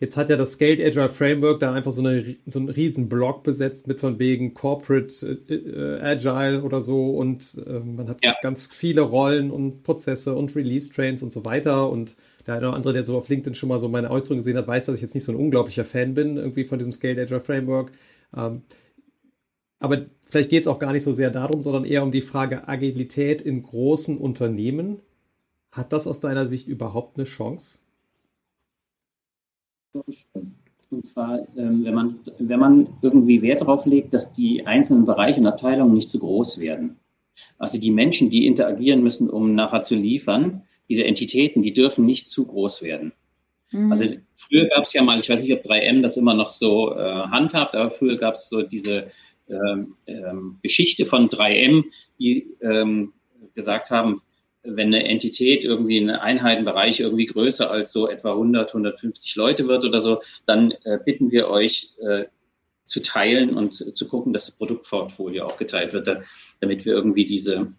Jetzt hat ja das Scaled Agile Framework da einfach so, eine, so einen riesen Block besetzt mit von wegen Corporate äh, äh, Agile oder so. Und äh, man hat ja. ganz viele Rollen und Prozesse und Release Trains und so weiter. Und der eine oder andere, der so auf LinkedIn schon mal so meine Äußerungen gesehen hat, weiß, dass ich jetzt nicht so ein unglaublicher Fan bin irgendwie von diesem Scaled Agile Framework. Ähm, aber vielleicht geht es auch gar nicht so sehr darum, sondern eher um die Frage Agilität in großen Unternehmen. Hat das aus deiner Sicht überhaupt eine Chance? Und zwar, ähm, wenn, man, wenn man irgendwie Wert darauf legt, dass die einzelnen Bereiche und Abteilungen nicht zu groß werden. Also die Menschen, die interagieren müssen, um nachher zu liefern, diese Entitäten, die dürfen nicht zu groß werden. Mhm. Also früher gab es ja mal, ich weiß nicht, ob 3M das immer noch so äh, handhabt, aber früher gab es so diese ähm, ähm, Geschichte von 3M, die ähm, gesagt haben, wenn eine Entität irgendwie ein Einheitenbereich irgendwie größer als so etwa 100, 150 Leute wird oder so, dann äh, bitten wir euch äh, zu teilen und zu gucken, dass das Produktportfolio auch geteilt wird, da, damit wir irgendwie diese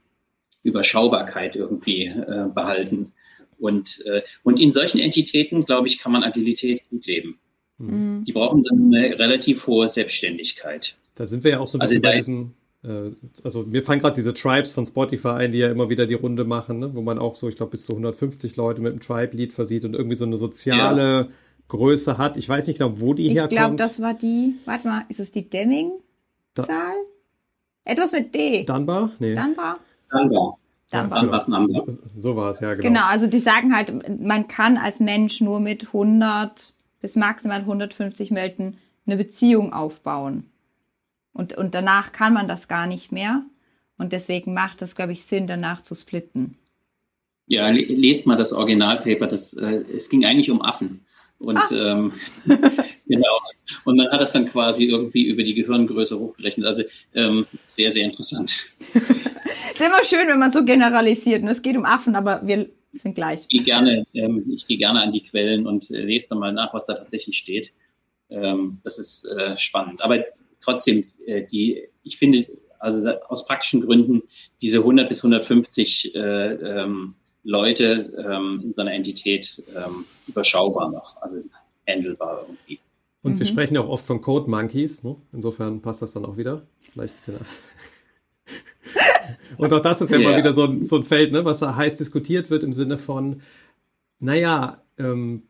Überschaubarkeit irgendwie äh, behalten. Und, äh, und in solchen Entitäten, glaube ich, kann man Agilität gut leben. Mhm. Die brauchen dann eine relativ hohe Selbstständigkeit. Da sind wir ja auch so ein also bisschen bei diesem, also mir fallen gerade diese Tribes von Spotify ein, die ja immer wieder die Runde machen, ne? wo man auch so, ich glaube, bis zu 150 Leute mit einem Tribe-Lied versieht und irgendwie so eine soziale ja. Größe hat. Ich weiß nicht genau, wo die ich herkommt. Ich glaube, das war die, warte mal, ist es die Deming-Zahl? Etwas mit D. Dunbar? Nee. Dunbar? Dunbar. Dunbar. Ja, genau. so, so war es, ja, genau. Genau, also die sagen halt, man kann als Mensch nur mit 100 bis maximal 150 Melden eine Beziehung aufbauen. Und, und danach kann man das gar nicht mehr. Und deswegen macht es, glaube ich, Sinn, danach zu splitten. Ja, lest mal das Originalpaper. Das, äh, es ging eigentlich um Affen. Und ah. ähm, genau. Und man hat das dann quasi irgendwie über die Gehirngröße hochgerechnet. Also ähm, sehr, sehr interessant. ist immer schön, wenn man so generalisiert. Und es geht um Affen, aber wir sind gleich. Ich gehe gerne, ähm, ich gehe gerne an die Quellen und äh, lese dann mal nach, was da tatsächlich steht. Ähm, das ist äh, spannend. Aber trotzdem, äh, die, ich finde, also aus praktischen Gründen, diese 100 bis 150 äh, ähm, Leute ähm, in so einer Entität ähm, überschaubar noch, also handelbar irgendwie. Und mhm. wir sprechen ja auch oft von Code Monkeys, ne? insofern passt das dann auch wieder. Vielleicht, genau. Und auch das ist ja yeah. mal wieder so ein, so ein Feld, ne, was da heiß diskutiert wird im Sinne von, naja, ähm,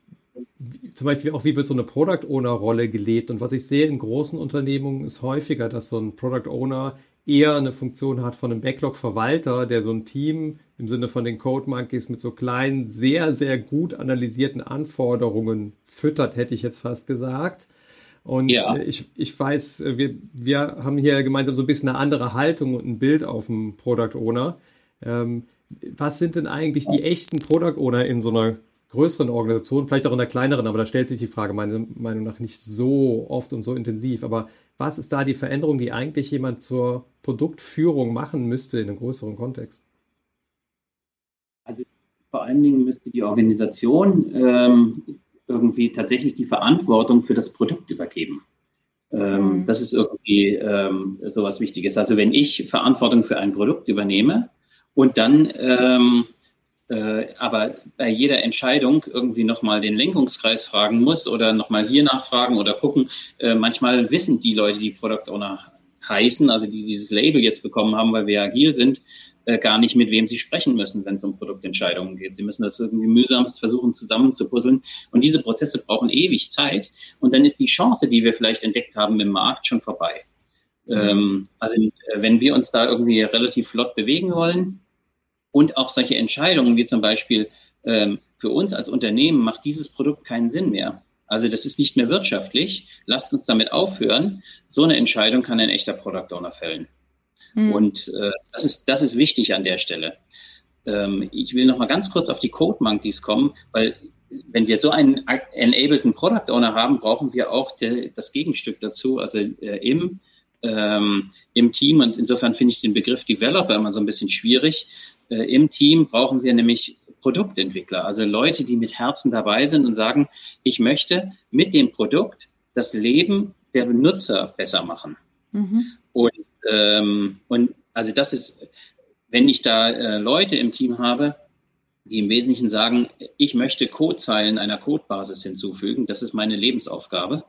zum Beispiel auch, wie wird so eine Product Owner-Rolle gelebt? Und was ich sehe in großen Unternehmungen ist häufiger, dass so ein Product Owner eher eine Funktion hat von einem Backlog-Verwalter, der so ein Team im Sinne von den Code Monkeys mit so kleinen, sehr, sehr gut analysierten Anforderungen füttert, hätte ich jetzt fast gesagt. Und ja. ich, ich weiß, wir, wir haben hier gemeinsam so ein bisschen eine andere Haltung und ein Bild auf dem Product Owner. Ähm, was sind denn eigentlich die echten Product Owner in so einer größeren Organisation, vielleicht auch in der kleineren, aber da stellt sich die Frage meiner Meinung nach nicht so oft und so intensiv. Aber was ist da die Veränderung, die eigentlich jemand zur Produktführung machen müsste in einem größeren Kontext? Also vor allen Dingen müsste die Organisation ähm, irgendwie tatsächlich die Verantwortung für das Produkt übergeben. Ähm, mhm. Das ist irgendwie ähm, sowas Wichtiges. Also wenn ich Verantwortung für ein Produkt übernehme und dann ähm, äh, aber bei jeder Entscheidung irgendwie nochmal den Lenkungskreis fragen muss oder nochmal hier nachfragen oder gucken. Äh, manchmal wissen die Leute, die Product Owner heißen, also die dieses Label jetzt bekommen haben, weil wir agil sind, äh, gar nicht, mit wem sie sprechen müssen, wenn es um Produktentscheidungen geht. Sie müssen das irgendwie mühsamst versuchen zusammenzupuzzeln. Und diese Prozesse brauchen ewig Zeit. Und dann ist die Chance, die wir vielleicht entdeckt haben im Markt, schon vorbei. Mhm. Ähm, also äh, wenn wir uns da irgendwie relativ flott bewegen wollen, und auch solche Entscheidungen wie zum Beispiel ähm, für uns als Unternehmen macht dieses Produkt keinen Sinn mehr. Also das ist nicht mehr wirtschaftlich. Lasst uns damit aufhören. So eine Entscheidung kann ein echter Product Owner fällen. Mhm. Und äh, das, ist, das ist wichtig an der Stelle. Ähm, ich will noch mal ganz kurz auf die Code Monkeys kommen, weil wenn wir so einen enableden Product Owner haben, brauchen wir auch de, das Gegenstück dazu, also äh, im, ähm, im Team. Und insofern finde ich den Begriff Developer immer so ein bisschen schwierig, im Team brauchen wir nämlich Produktentwickler, also Leute, die mit Herzen dabei sind und sagen, ich möchte mit dem Produkt das Leben der Benutzer besser machen. Mhm. Und, ähm, und also das ist, wenn ich da äh, Leute im Team habe, die im Wesentlichen sagen, ich möchte Codezeilen einer Codebasis hinzufügen, das ist meine Lebensaufgabe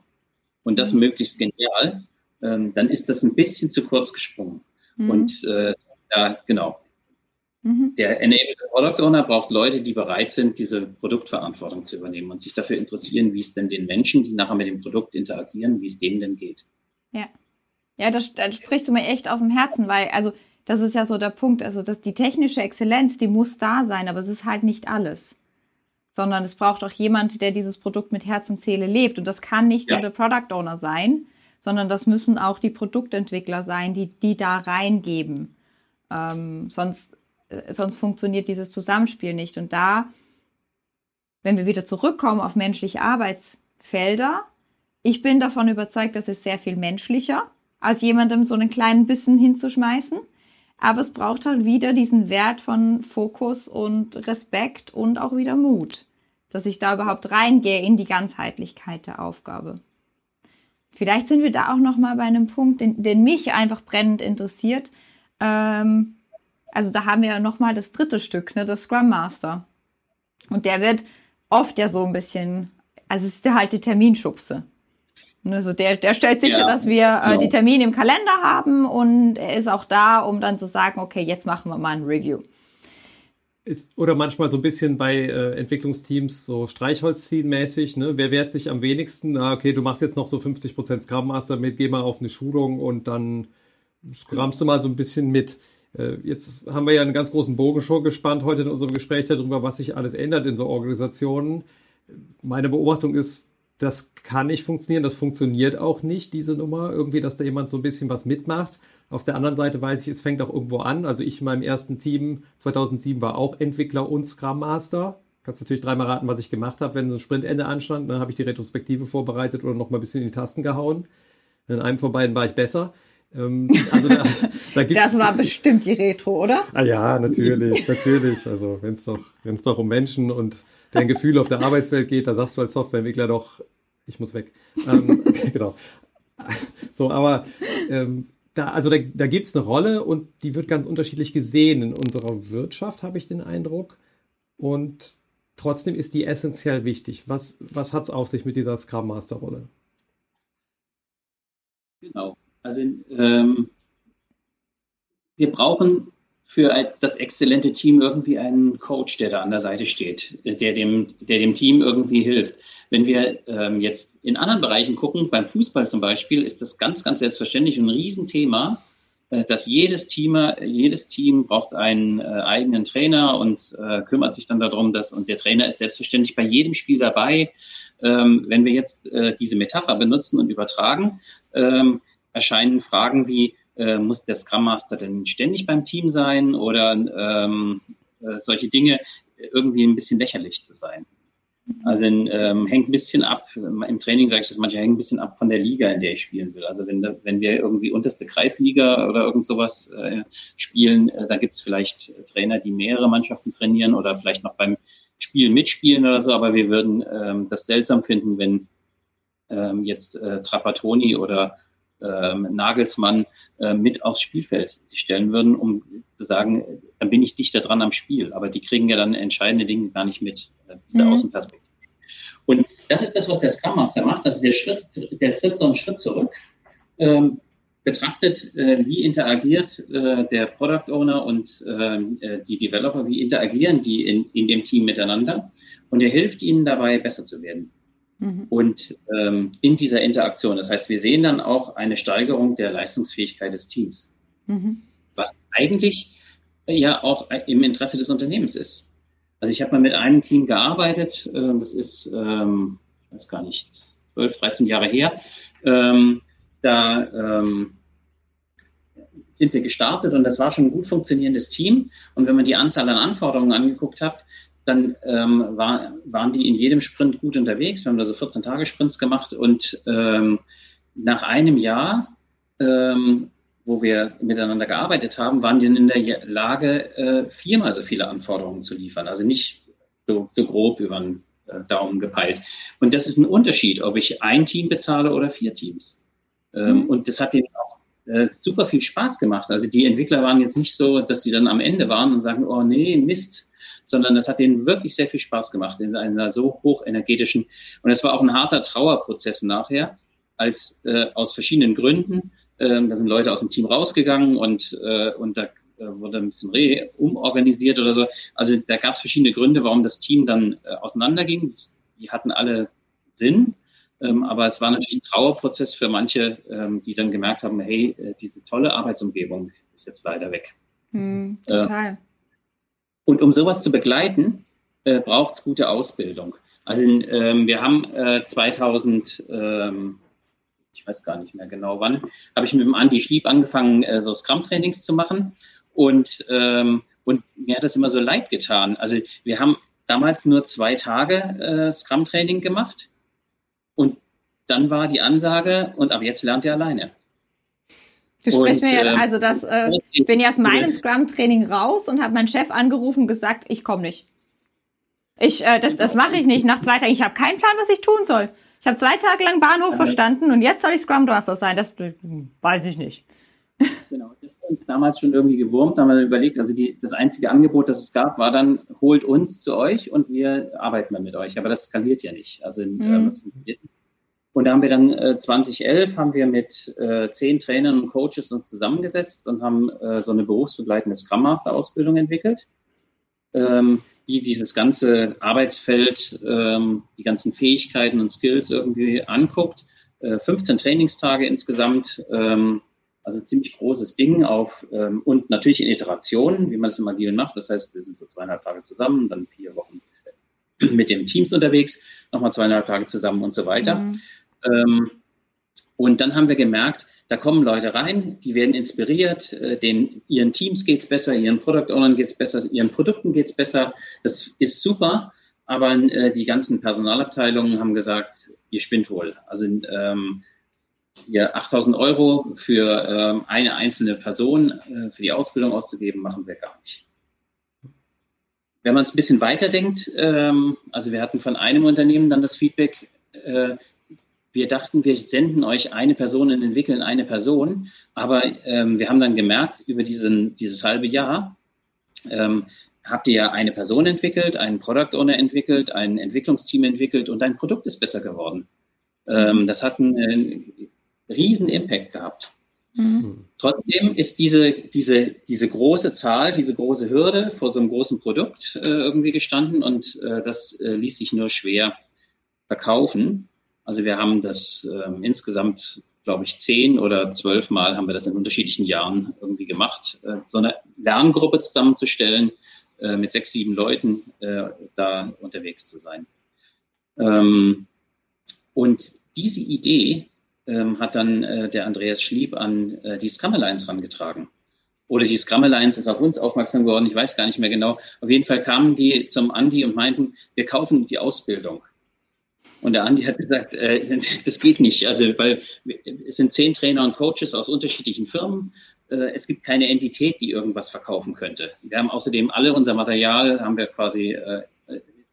und das mhm. möglichst genial, ähm, dann ist das ein bisschen zu kurz gesprungen. Mhm. Und äh, ja, genau, Mhm. Der Enabled Product Owner braucht Leute, die bereit sind, diese Produktverantwortung zu übernehmen und sich dafür interessieren, wie es denn den Menschen, die nachher mit dem Produkt interagieren, wie es denen denn geht. Ja. Ja, das, das sprichst du mir echt aus dem Herzen, weil, also, das ist ja so der Punkt, also, dass die technische Exzellenz, die muss da sein, aber es ist halt nicht alles. Sondern es braucht auch jemand, der dieses Produkt mit Herz und Seele lebt. Und das kann nicht ja. nur der Product Owner sein, sondern das müssen auch die Produktentwickler sein, die, die da reingeben. Ähm, sonst sonst funktioniert dieses Zusammenspiel nicht. Und da, wenn wir wieder zurückkommen auf menschliche Arbeitsfelder, ich bin davon überzeugt, dass es sehr viel menschlicher, als jemandem so einen kleinen Bissen hinzuschmeißen. Aber es braucht halt wieder diesen Wert von Fokus und Respekt und auch wieder Mut, dass ich da überhaupt reingehe in die Ganzheitlichkeit der Aufgabe. Vielleicht sind wir da auch noch mal bei einem Punkt, den, den mich einfach brennend interessiert. Ähm, also da haben wir ja nochmal das dritte Stück, ne, das Scrum Master. Und der wird oft ja so ein bisschen, also ist der halt die Terminschubse. Also der, der stellt sicher, ja, dass wir äh, genau. die Termine im Kalender haben und er ist auch da, um dann zu sagen, okay, jetzt machen wir mal ein Review. Ist, oder manchmal so ein bisschen bei äh, Entwicklungsteams so Streichholzziehen-mäßig, ne? Wer wehrt sich am wenigsten? Ah, okay, du machst jetzt noch so 50% Scrum Master mit, geh mal auf eine Schulung und dann scrummst du mal so ein bisschen mit. Äh, jetzt haben wir ja einen ganz großen Bogen schon gespannt heute in unserem Gespräch darüber, was sich alles ändert in so Organisationen. Meine Beobachtung ist, das kann nicht funktionieren, das funktioniert auch nicht, diese Nummer, irgendwie, dass da jemand so ein bisschen was mitmacht. Auf der anderen Seite weiß ich, es fängt auch irgendwo an. Also ich in meinem ersten Team 2007 war auch Entwickler und Scrum Master. kannst natürlich dreimal raten, was ich gemacht habe, wenn so ein Sprintende anstand. Dann habe ich die Retrospektive vorbereitet oder noch mal ein bisschen in die Tasten gehauen. In einem von beiden war ich besser. Ähm, also da, da gibt das war bestimmt die Retro, oder? Ah ja, natürlich, natürlich. Also wenn es doch, wenn es doch um Menschen und dein Gefühl auf der Arbeitswelt geht, da sagst du als Softwareentwickler doch, ich muss weg. Ähm, genau. So, aber ähm, da, also da, da gibt es eine Rolle und die wird ganz unterschiedlich gesehen in unserer Wirtschaft, habe ich den Eindruck. Und trotzdem ist die essentiell wichtig. Was, was hat es auf sich mit dieser Scrum Master Rolle? Genau. Also ähm, wir brauchen für das exzellente Team irgendwie einen Coach, der da an der Seite steht, der dem, der dem Team irgendwie hilft. Wenn wir ähm, jetzt in anderen Bereichen gucken, beim Fußball zum Beispiel, ist das ganz, ganz selbstverständlich ein Riesenthema, äh, dass jedes Team, jedes Team braucht einen äh, eigenen Trainer und äh, kümmert sich dann darum, dass, und der Trainer ist selbstverständlich bei jedem Spiel dabei. Ähm, wenn wir jetzt äh, diese Metapher benutzen und übertragen, ähm, erscheinen Fragen wie, äh, muss der Scrum Master denn ständig beim Team sein oder ähm, äh, solche Dinge irgendwie ein bisschen lächerlich zu sein. Also ähm, hängt ein bisschen ab, im Training sage ich das manchmal, hängt ein bisschen ab von der Liga, in der ich spielen will. Also wenn, wenn wir irgendwie unterste Kreisliga oder irgend sowas äh, spielen, äh, da gibt es vielleicht Trainer, die mehrere Mannschaften trainieren oder vielleicht noch beim Spielen mitspielen oder so, aber wir würden ähm, das seltsam finden, wenn ähm, jetzt äh, Trapattoni oder Nagelsmann äh, mit aufs Spielfeld sich stellen würden, um zu sagen, dann bin ich dichter dran am Spiel. Aber die kriegen ja dann entscheidende Dinge gar nicht mit, äh, diese mhm. Außenperspektive. Und das ist das, was der Scrum Master macht. Also der Schritt, der tritt so einen Schritt zurück, ähm, betrachtet, äh, wie interagiert äh, der Product Owner und ähm, äh, die Developer, wie interagieren die in, in dem Team miteinander. Und er hilft ihnen dabei, besser zu werden. Mhm. Und ähm, in dieser Interaktion, das heißt, wir sehen dann auch eine Steigerung der Leistungsfähigkeit des Teams, mhm. was eigentlich äh, ja auch im Interesse des Unternehmens ist. Also ich habe mal mit einem Team gearbeitet, äh, das ist, ähm, ich weiß gar nicht, 12, 13 Jahre her. Ähm, da ähm, sind wir gestartet und das war schon ein gut funktionierendes Team. Und wenn man die Anzahl an Anforderungen angeguckt hat, dann ähm, war, waren die in jedem Sprint gut unterwegs. Wir haben da so 14 Tage Sprints gemacht und ähm, nach einem Jahr, ähm, wo wir miteinander gearbeitet haben, waren die in der Lage, äh, viermal so viele Anforderungen zu liefern. Also nicht so, so grob über den äh, Daumen gepeilt. Und das ist ein Unterschied, ob ich ein Team bezahle oder vier Teams. Ähm, mhm. Und das hat denen auch äh, super viel Spaß gemacht. Also die Entwickler waren jetzt nicht so, dass sie dann am Ende waren und sagen, oh nee, Mist, sondern es hat denen wirklich sehr viel Spaß gemacht in einer so hochenergetischen. Und es war auch ein harter Trauerprozess nachher, als äh, aus verschiedenen Gründen. Äh, da sind Leute aus dem Team rausgegangen und, äh, und da äh, wurde ein bisschen re umorganisiert oder so. Also da gab es verschiedene Gründe, warum das Team dann äh, auseinanderging. Die hatten alle Sinn, ähm, aber es war natürlich ein Trauerprozess für manche, ähm, die dann gemerkt haben, hey, äh, diese tolle Arbeitsumgebung ist jetzt leider weg. Hm, total. Äh, und um sowas zu begleiten, äh, braucht es gute Ausbildung. Also ähm, wir haben äh, 2000, ähm, ich weiß gar nicht mehr genau wann, habe ich mit dem Andi Schlieb angefangen, äh, so Scrum-Trainings zu machen. Und, ähm, und mir hat das immer so leid getan. Also wir haben damals nur zwei Tage äh, Scrum-Training gemacht. Und dann war die Ansage, und ab jetzt lernt ihr alleine. Du sprichst mir ja, ähm, also das, äh, ich bin ja aus meinem Scrum-Training raus und habe meinen Chef angerufen und gesagt, ich komme nicht. Ich, äh, das, das mache ich nicht nach zwei Tagen. Ich habe keinen Plan, was ich tun soll. Ich habe zwei Tage lang Bahnhof verstanden und jetzt soll ich Scrum Master sein. Das weiß ich nicht. Genau, das hat uns damals schon irgendwie gewurmt, da haben wir überlegt, also die, das einzige Angebot, das es gab, war dann, holt uns zu euch und wir arbeiten dann mit euch. Aber das skaliert ja nicht. Also mhm. äh, das funktioniert nicht. Und da haben wir dann äh, 2011 haben wir mit äh, zehn Trainern und Coaches uns zusammengesetzt und haben äh, so eine berufsbegleitende Scrum Master Ausbildung entwickelt, ähm, die dieses ganze Arbeitsfeld, ähm, die ganzen Fähigkeiten und Skills irgendwie anguckt. Äh, 15 Trainingstage insgesamt, ähm, also ziemlich großes Ding auf ähm, und natürlich in Iterationen, wie man das im Agilen macht. Das heißt, wir sind so zweieinhalb Tage zusammen, dann vier Wochen mit den Teams unterwegs, nochmal zweieinhalb Tage zusammen und so weiter. Mhm. Ähm, und dann haben wir gemerkt, da kommen Leute rein, die werden inspiriert, äh, den, ihren Teams geht's besser, ihren Product Ownern geht's besser, ihren Produkten geht's besser. Das ist super. aber äh, die ganzen Personalabteilungen haben gesagt, ihr spinnt wohl. Also ähm, hier 8000 Euro für ähm, eine einzelne Person äh, für die Ausbildung auszugeben, machen wir gar nicht. Wenn man es ein bisschen weiterdenkt, ähm, also wir hatten von einem Unternehmen dann das Feedback, äh, wir dachten, wir senden euch eine Person und entwickeln eine Person, aber ähm, wir haben dann gemerkt, über diesen, dieses halbe Jahr ähm, habt ihr ja eine Person entwickelt, einen Product Owner entwickelt, ein Entwicklungsteam entwickelt und dein Produkt ist besser geworden. Ähm, das hat einen, einen riesen Impact gehabt. Mhm. Trotzdem ist diese, diese, diese große Zahl, diese große Hürde vor so einem großen Produkt äh, irgendwie gestanden und äh, das äh, ließ sich nur schwer verkaufen. Also wir haben das ähm, insgesamt, glaube ich, zehn oder zwölf Mal haben wir das in unterschiedlichen Jahren irgendwie gemacht, äh, so eine Lerngruppe zusammenzustellen, äh, mit sechs, sieben Leuten äh, da unterwegs zu sein. Ähm, und diese Idee ähm, hat dann äh, der Andreas Schlieb an äh, die Scrum Alliance rangetragen. Oder die Scrum Alliance ist auf uns aufmerksam geworden, ich weiß gar nicht mehr genau. Auf jeden Fall kamen die zum Andi und meinten, wir kaufen die Ausbildung. Und der Andi hat gesagt, äh, das geht nicht. Also, weil es sind zehn Trainer und Coaches aus unterschiedlichen Firmen. Äh, es gibt keine Entität, die irgendwas verkaufen könnte. Wir haben außerdem alle unser Material, haben wir quasi äh,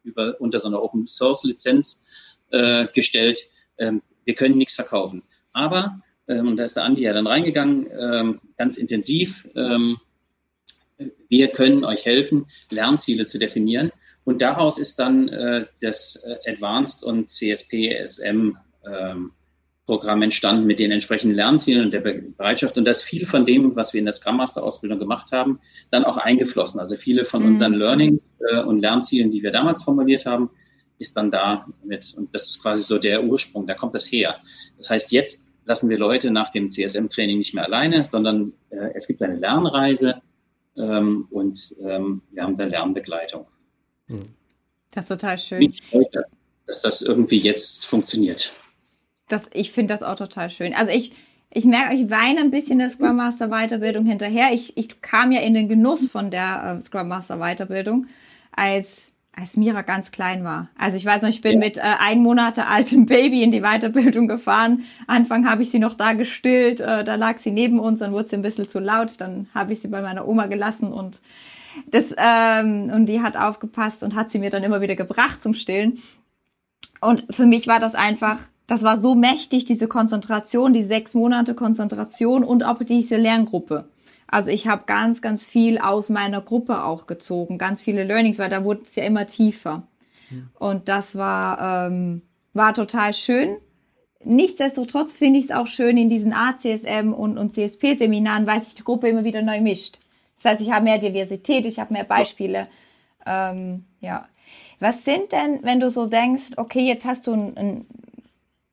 über, unter so einer Open Source Lizenz äh, gestellt. Ähm, wir können nichts verkaufen. Aber, ähm, und da ist der Andi ja dann reingegangen, ähm, ganz intensiv, ähm, wir können euch helfen, Lernziele zu definieren. Und daraus ist dann äh, das äh, Advanced und CSP SM ähm, Programm entstanden mit den entsprechenden Lernzielen und der Bereitschaft. Und das viel von dem, was wir in der Scrum Master Ausbildung gemacht haben, dann auch eingeflossen. Also viele von mhm. unseren Learning äh, und Lernzielen, die wir damals formuliert haben, ist dann da mit. Und das ist quasi so der Ursprung, da kommt das her. Das heißt, jetzt lassen wir Leute nach dem CSM-Training nicht mehr alleine, sondern äh, es gibt eine Lernreise ähm, und ähm, wir haben da Lernbegleitung. Mhm. Das ist total schön. Ich freue dass, dass das irgendwie jetzt funktioniert. Das, ich finde das auch total schön. Also ich, ich merke, ich weine ein bisschen der Scrum Master Weiterbildung hinterher. Ich, ich kam ja in den Genuss von der äh, Scrum Master Weiterbildung, als, als Mira ganz klein war. Also ich weiß noch, ich bin ja. mit äh, ein Monate altem Baby in die Weiterbildung gefahren. Anfang habe ich sie noch da gestillt, äh, da lag sie neben uns, dann wurde sie ein bisschen zu laut, dann habe ich sie bei meiner Oma gelassen und das, ähm, und die hat aufgepasst und hat sie mir dann immer wieder gebracht zum Stillen. Und für mich war das einfach das war so mächtig, diese Konzentration, die sechs Monate Konzentration und auch diese Lerngruppe. Also ich habe ganz, ganz viel aus meiner Gruppe auch gezogen, ganz viele Learnings, weil da wurde es ja immer tiefer. Und das war, ähm, war total schön. Nichtsdestotrotz finde ich es auch schön in diesen ACSM und, und CSP-Seminaren, weil sich die Gruppe immer wieder neu mischt. Das heißt, ich habe mehr Diversität, ich habe mehr Beispiele. Ähm, ja. Was sind denn, wenn du so denkst, okay, jetzt hast du ein, ein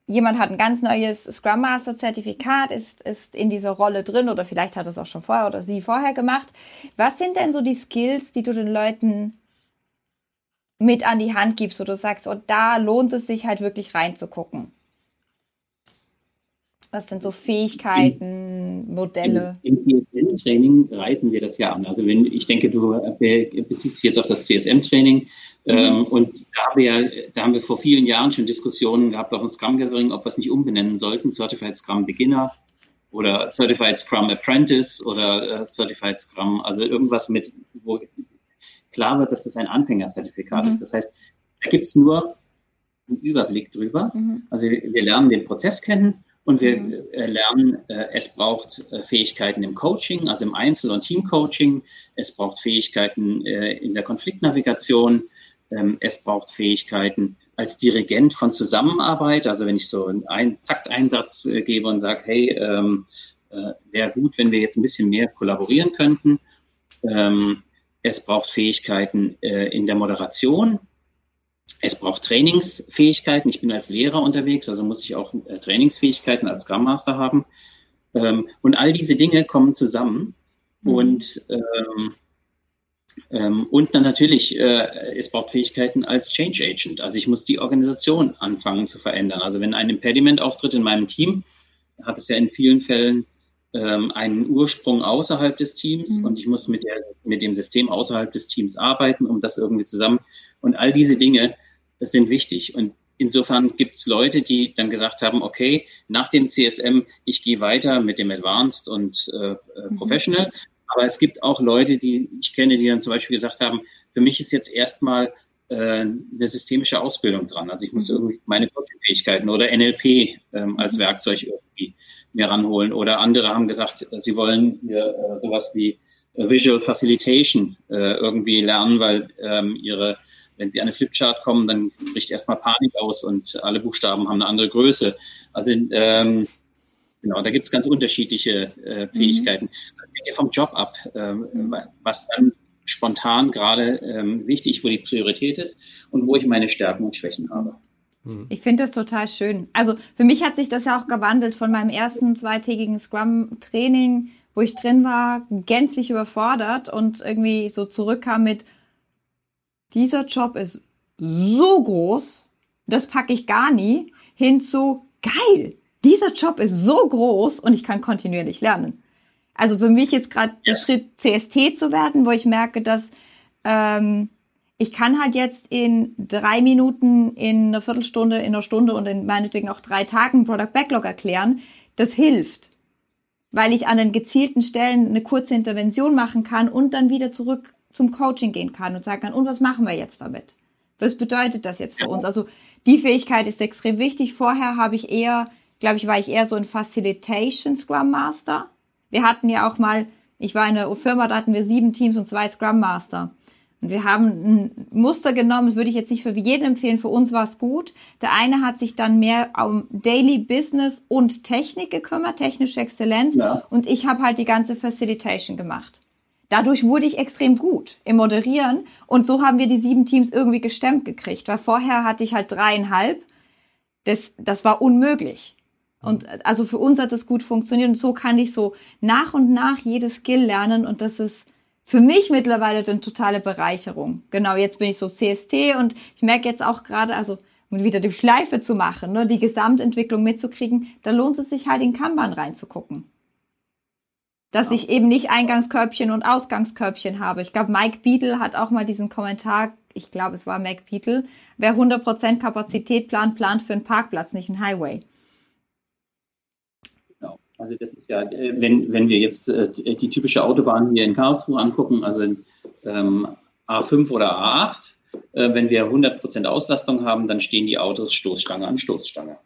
jemand hat ein ganz neues Scrum Master Zertifikat, ist, ist in dieser Rolle drin oder vielleicht hat es auch schon vorher oder sie vorher gemacht. Was sind denn so die Skills, die du den Leuten mit an die Hand gibst, wo du sagst, oh, da lohnt es sich halt wirklich reinzugucken? Was sind so Fähigkeiten, Modelle? Im, im CSM-Training reißen wir das ja an. Also wenn ich denke, du beziehst dich jetzt auf das CSM-Training, ähm, mhm. und da haben, wir, da haben wir vor vielen Jahren schon Diskussionen gehabt auf dem Scrum Gathering, ob wir es nicht umbenennen sollten, Certified Scrum Beginner oder Certified Scrum Apprentice oder äh, Certified Scrum, also irgendwas mit, wo klar wird, dass das ein Anfängerzertifikat mhm. ist. Das heißt, da gibt es nur einen Überblick drüber. Mhm. Also wir, lernen den Prozess kennen und wir mhm. äh, lernen, äh, es braucht äh, Fähigkeiten im Coaching, also im Einzel- und Teamcoaching. Es braucht Fähigkeiten äh, in der Konfliktnavigation. Ähm, es braucht Fähigkeiten als Dirigent von Zusammenarbeit. Also wenn ich so einen Takteinsatz gebe und sage, hey, ähm, äh, wäre gut, wenn wir jetzt ein bisschen mehr kollaborieren könnten. Ähm, es braucht Fähigkeiten äh, in der Moderation. Es braucht Trainingsfähigkeiten. Ich bin als Lehrer unterwegs, also muss ich auch äh, Trainingsfähigkeiten als Scrum Master haben. Ähm, und all diese Dinge kommen zusammen. Mhm. Und ähm, ähm, und dann natürlich, äh, es braucht Fähigkeiten als Change Agent. Also ich muss die Organisation anfangen zu verändern. Also wenn ein Impediment auftritt in meinem Team, hat es ja in vielen Fällen ähm, einen Ursprung außerhalb des Teams mhm. und ich muss mit, der, mit dem System außerhalb des Teams arbeiten, um das irgendwie zusammen. Und all diese Dinge das sind wichtig. Und insofern gibt es Leute, die dann gesagt haben, okay, nach dem CSM, ich gehe weiter mit dem Advanced und äh, äh mhm. Professional. Aber es gibt auch Leute, die ich kenne, die dann zum Beispiel gesagt haben, für mich ist jetzt erstmal äh, eine systemische Ausbildung dran. Also ich muss mhm. irgendwie meine Coaching-Fähigkeiten oder NLP ähm, als mhm. Werkzeug irgendwie mir ranholen. Oder andere haben gesagt, sie wollen äh, sowas wie Visual Facilitation äh, irgendwie lernen, weil ähm, ihre wenn sie an eine Flipchart kommen, dann bricht erstmal Panik aus und alle Buchstaben haben eine andere Größe. Also ähm, genau, da gibt es ganz unterschiedliche äh, Fähigkeiten. Mhm. Das hängt ja vom Job ab, ähm, was dann spontan gerade ähm, wichtig, wo die Priorität ist und wo ich meine Stärken und Schwächen habe. Mhm. Ich finde das total schön. Also für mich hat sich das ja auch gewandelt von meinem ersten zweitägigen Scrum-Training, wo ich drin war, gänzlich überfordert und irgendwie so zurückkam mit, dieser Job ist so groß, das packe ich gar nie, hinzu, geil, dieser Job ist so groß und ich kann kontinuierlich lernen. Also für mich jetzt gerade ja. der Schritt CST zu werden, wo ich merke, dass ähm, ich kann halt jetzt in drei Minuten, in einer Viertelstunde, in einer Stunde und in meinetwegen auch drei Tagen Product Backlog erklären. Das hilft, weil ich an den gezielten Stellen eine kurze Intervention machen kann und dann wieder zurück zum Coaching gehen kann und sagen kann, und was machen wir jetzt damit? Was bedeutet das jetzt für uns? Also die Fähigkeit ist extrem wichtig. Vorher habe ich eher, glaube ich, war ich eher so ein Facilitation Scrum Master. Wir hatten ja auch mal, ich war in einer Firma, da hatten wir sieben Teams und zwei Scrum Master. Und wir haben ein Muster genommen, das würde ich jetzt nicht für jeden empfehlen, für uns war es gut. Der eine hat sich dann mehr um Daily Business und Technik gekümmert, technische Exzellenz. Ja. Und ich habe halt die ganze Facilitation gemacht. Dadurch wurde ich extrem gut im Moderieren und so haben wir die sieben Teams irgendwie gestemmt gekriegt, weil vorher hatte ich halt dreieinhalb. Das, das war unmöglich. Und also für uns hat das gut funktioniert und so kann ich so nach und nach jedes Skill lernen und das ist für mich mittlerweile eine totale Bereicherung. Genau, jetzt bin ich so CST und ich merke jetzt auch gerade, also um wieder die Schleife zu machen, ne, die Gesamtentwicklung mitzukriegen, da lohnt es sich halt in Kanban reinzugucken dass ich eben nicht Eingangskörbchen und Ausgangskörbchen habe. Ich glaube, Mike Beadle hat auch mal diesen Kommentar, ich glaube, es war Mike Beadle, wer 100% Kapazität plant, plant für einen Parkplatz, nicht einen Highway. Genau. Also das ist ja, äh, wenn, wenn wir jetzt äh, die typische Autobahn hier in Karlsruhe angucken, also ähm, A5 oder A8, äh, wenn wir 100% Auslastung haben, dann stehen die Autos Stoßstange an Stoßstange.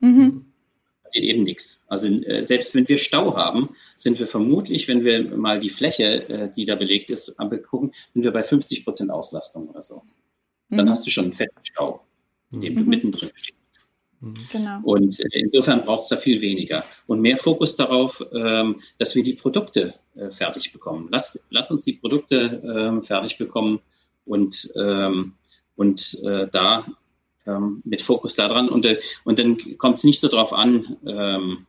Mhm passiert eben nichts. Also äh, selbst wenn wir Stau haben, sind wir vermutlich, wenn wir mal die Fläche, äh, die da belegt ist, angucken, sind wir bei 50 Prozent Auslastung oder so. Dann mhm. hast du schon einen fetten Stau, in dem mhm. du mittendrin stehst. Mhm. Genau. Und äh, insofern braucht es da viel weniger. Und mehr Fokus darauf, ähm, dass wir die Produkte äh, fertig bekommen. Lass, lass uns die Produkte ähm, fertig bekommen und, ähm, und äh, da ähm, mit Fokus daran. Und, äh, und dann kommt es nicht so drauf an, ähm,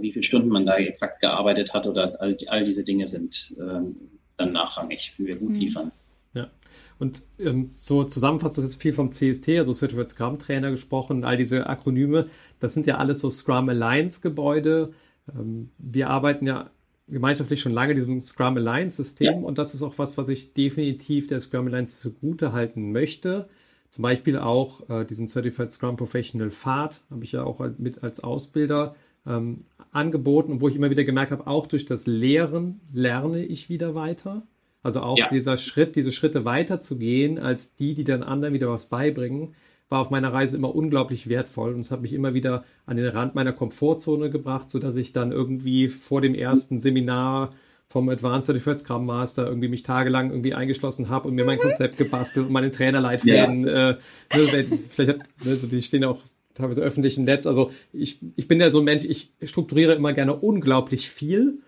wie viele Stunden man da exakt gearbeitet hat oder all, all diese Dinge sind ähm, dann nachrangig, wenn wir gut mhm. liefern. Ja. Und ähm, so zusammenfasst du jetzt viel vom CST, also es wird über Scrum Trainer gesprochen, all diese Akronyme, das sind ja alles so Scrum Alliance Gebäude. Ähm, wir arbeiten ja gemeinschaftlich schon lange diesem Scrum Alliance System ja. und das ist auch was, was ich definitiv der Scrum Alliance zugute halten möchte. Zum Beispiel auch äh, diesen Certified Scrum Professional Pfad habe ich ja auch mit als Ausbilder ähm, angeboten und wo ich immer wieder gemerkt habe, auch durch das Lehren lerne ich wieder weiter. Also auch ja. dieser Schritt, diese Schritte weiterzugehen, als die, die dann anderen wieder was beibringen, war auf meiner Reise immer unglaublich wertvoll und es hat mich immer wieder an den Rand meiner Komfortzone gebracht, sodass ich dann irgendwie vor dem ersten Seminar vom Advanced Certified Scrum Master irgendwie mich tagelang irgendwie eingeschlossen habe und mir mein Konzept gebastelt und meine Trainerleitfäden, ja. äh, ne, vielleicht hat, also die stehen auch teilweise öffentlich im Netz. Also ich, ich bin ja so ein Mensch, ich strukturiere immer gerne unglaublich viel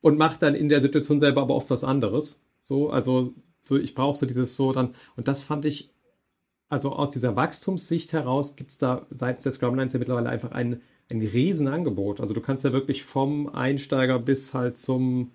und mache dann in der Situation selber aber oft was anderes. So, also so, ich brauche so dieses so dann, und das fand ich, also aus dieser Wachstumssicht heraus gibt es da seitens der Scrum Lines ja mittlerweile einfach ein, ein Riesenangebot. Also du kannst ja wirklich vom Einsteiger bis halt zum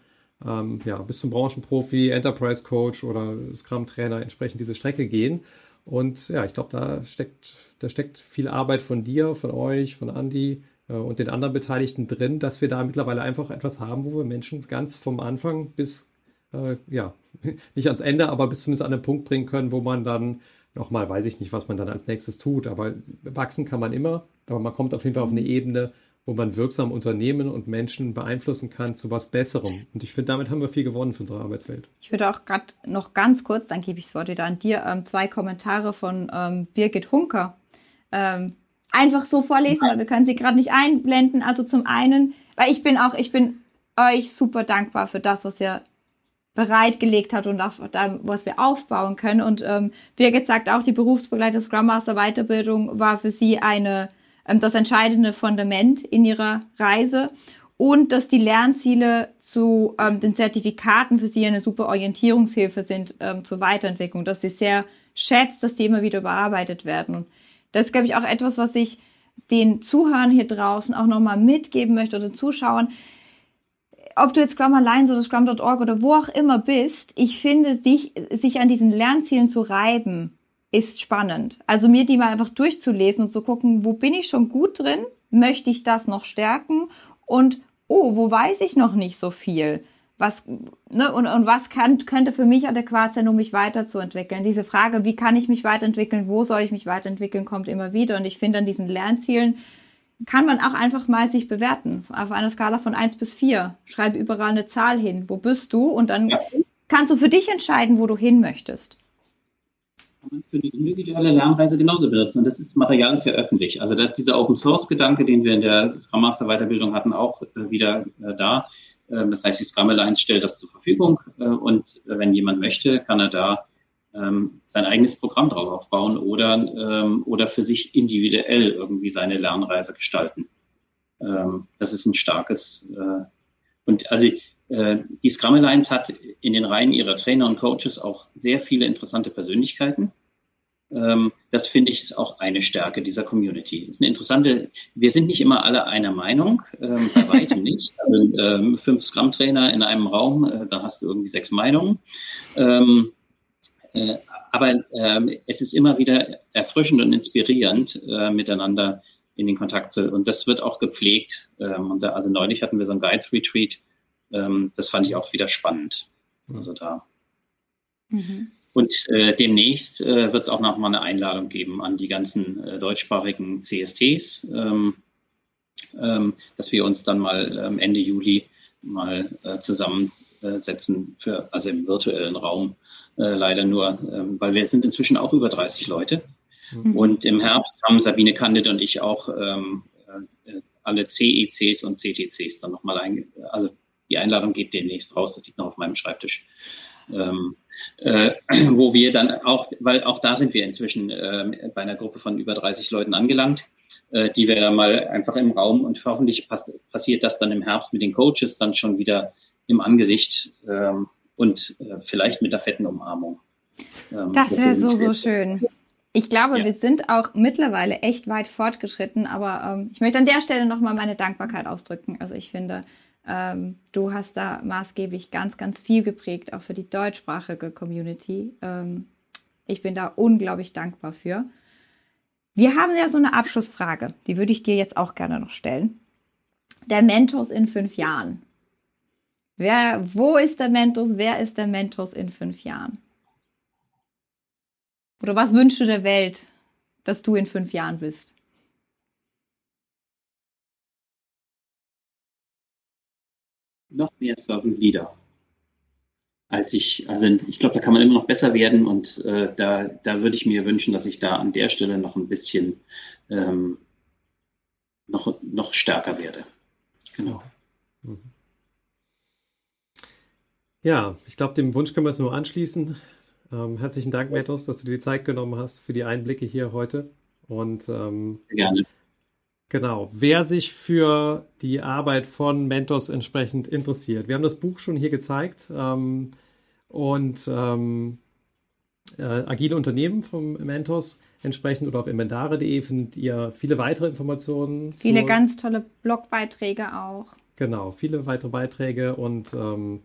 ähm, ja, bis zum Branchenprofi, Enterprise Coach oder Scrum-Trainer entsprechend diese Strecke gehen. Und ja, ich glaube, da steckt, da steckt viel Arbeit von dir, von euch, von Andy äh, und den anderen Beteiligten drin, dass wir da mittlerweile einfach etwas haben, wo wir Menschen ganz vom Anfang bis äh, ja, nicht ans Ende, aber bis zumindest an den Punkt bringen können, wo man dann nochmal, weiß ich nicht, was man dann als nächstes tut, aber wachsen kann man immer, aber man kommt auf jeden Fall auf eine Ebene, wo man wirksam Unternehmen und Menschen beeinflussen kann zu was Besserem. Und ich finde, damit haben wir viel gewonnen für unsere Arbeitswelt. Ich würde auch gerade noch ganz kurz, dann gebe ich das Wort wieder an dir, ähm, zwei Kommentare von ähm, Birgit Hunker ähm, einfach so vorlesen, weil wir können sie gerade nicht einblenden. Also zum einen, weil ich bin auch, ich bin euch super dankbar für das, was ihr bereitgelegt hat und auf, was wir aufbauen können. Und ähm, Birgit sagt auch, die Berufsbegleiter Scrum Master Weiterbildung war für sie eine das entscheidende Fundament in ihrer Reise und dass die Lernziele zu ähm, den Zertifikaten für sie eine super Orientierungshilfe sind ähm, zur Weiterentwicklung, dass sie sehr schätzt, dass die immer wieder überarbeitet werden. Und das ist, glaube ich, auch etwas, was ich den Zuhörern hier draußen auch nochmal mitgeben möchte oder Zuschauern. Ob du jetzt Scrum Alliance oder Scrum.org oder wo auch immer bist, ich finde, dich, sich an diesen Lernzielen zu reiben, ist spannend. Also mir die mal einfach durchzulesen und zu gucken, wo bin ich schon gut drin? Möchte ich das noch stärken? Und oh, wo weiß ich noch nicht so viel? Was, ne, und, und was kann, könnte für mich adäquat sein, um mich weiterzuentwickeln? Diese Frage, wie kann ich mich weiterentwickeln? Wo soll ich mich weiterentwickeln? Kommt immer wieder. Und ich finde, an diesen Lernzielen kann man auch einfach mal sich bewerten. Auf einer Skala von eins bis vier. Schreibe überall eine Zahl hin. Wo bist du? Und dann kannst du für dich entscheiden, wo du hin möchtest man für die individuelle Lernreise genauso benutzen. Und das ist, Material ist ja öffentlich. Also da ist dieser Open Source Gedanke, den wir in der Scrum Master Weiterbildung hatten, auch äh, wieder äh, da. Ähm, das heißt, die Scrum Alliance stellt das zur Verfügung äh, und wenn jemand möchte, kann er da ähm, sein eigenes Programm drauf aufbauen oder, ähm, oder für sich individuell irgendwie seine Lernreise gestalten. Das ist ein starkes und also die Scrum Alliance hat in den Reihen ihrer Trainer und Coaches auch sehr viele interessante Persönlichkeiten. Ähm, das finde ich ist auch eine Stärke dieser Community. Ist eine interessante, wir sind nicht immer alle einer Meinung, ähm, bei weitem nicht. Also ähm, fünf Scrum-Trainer in einem Raum, äh, da hast du irgendwie sechs Meinungen. Äh, aber es ist immer wieder erfrischend und inspirierend, äh, miteinander in den Kontakt zu, und das wird auch gepflegt. Und also neulich hatten wir so ein Guides-Retreat, ähm, das fand ich auch wieder spannend. Also da. Mhm. Und äh, demnächst äh, wird es auch noch mal eine Einladung geben an die ganzen äh, deutschsprachigen CSTs, ähm, ähm, dass wir uns dann mal ähm, Ende Juli mal äh, zusammensetzen, für, also im virtuellen Raum. Äh, leider nur, ähm, weil wir sind inzwischen auch über 30 Leute. Mhm. Und im Herbst haben Sabine Candid und ich auch ähm, äh, alle CECs und CTCs dann nochmal ein, also die Einladung geht demnächst raus, das liegt noch auf meinem Schreibtisch. Ähm, äh, wo wir dann auch, weil auch da sind wir inzwischen äh, bei einer Gruppe von über 30 Leuten angelangt, äh, die wir dann mal einfach im Raum und hoffentlich pass passiert das dann im Herbst mit den Coaches dann schon wieder im Angesicht ähm, und äh, vielleicht mit der fetten Umarmung. Ähm, das wäre so, so schön. Ich glaube, ja. wir sind auch mittlerweile echt weit fortgeschritten, aber ähm, ich möchte an der Stelle nochmal meine Dankbarkeit ausdrücken. Also ich finde, ähm, du hast da maßgeblich ganz, ganz viel geprägt, auch für die deutschsprachige Community. Ähm, ich bin da unglaublich dankbar für. Wir haben ja so eine Abschlussfrage, die würde ich dir jetzt auch gerne noch stellen. Der Mentos in fünf Jahren. Wer, wo ist der Mentos? Wer ist der Mentos in fünf Jahren? Oder was wünschst du der Welt, dass du in fünf Jahren bist? Noch mehr Servant Leader. Als ich, also ich glaube, da kann man immer noch besser werden und äh, da, da würde ich mir wünschen, dass ich da an der Stelle noch ein bisschen ähm, noch, noch stärker werde. Genau. Mhm. Ja, ich glaube, dem Wunsch können wir es nur anschließen. Ähm, herzlichen Dank, Metos, dass du dir die Zeit genommen hast für die Einblicke hier heute. Und ähm, gerne. Genau. Wer sich für die Arbeit von Mentors entsprechend interessiert. Wir haben das Buch schon hier gezeigt. Ähm, und ähm, äh, agile Unternehmen vom Mentors entsprechend oder auf inventare.de findet ihr viele weitere Informationen. Viele ganz tolle Blogbeiträge auch. Genau, viele weitere Beiträge und ähm,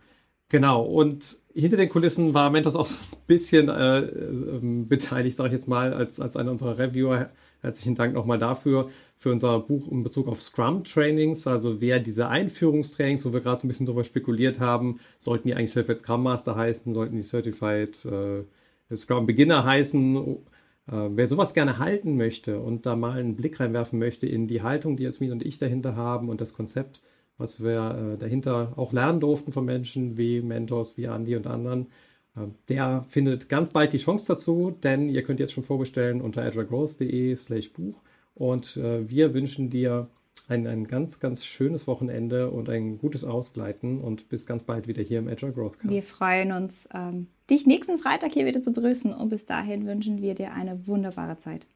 genau. Und hinter den Kulissen war Mentos auch so ein bisschen äh, äh, beteiligt, sage ich jetzt mal, als, als einer unserer Reviewer. Herzlichen Dank nochmal dafür, für unser Buch in Bezug auf Scrum-Trainings. Also wer diese Einführungstrainings, wo wir gerade so ein bisschen drüber spekuliert haben, sollten die eigentlich Certified Scrum Master heißen, sollten die Certified äh, Scrum Beginner heißen. Äh, wer sowas gerne halten möchte und da mal einen Blick reinwerfen möchte in die Haltung, die Jasmin und ich dahinter haben und das Konzept, was wir äh, dahinter auch lernen durften von Menschen wie Mentors, wie Andy und anderen, äh, der findet ganz bald die Chance dazu, denn ihr könnt jetzt schon vorbestellen unter agilegrowth.de slash Buch und äh, wir wünschen dir ein, ein ganz, ganz schönes Wochenende und ein gutes Ausgleiten und bis ganz bald wieder hier im Agile Growth Cast. Wir freuen uns, ähm, dich nächsten Freitag hier wieder zu begrüßen und bis dahin wünschen wir dir eine wunderbare Zeit.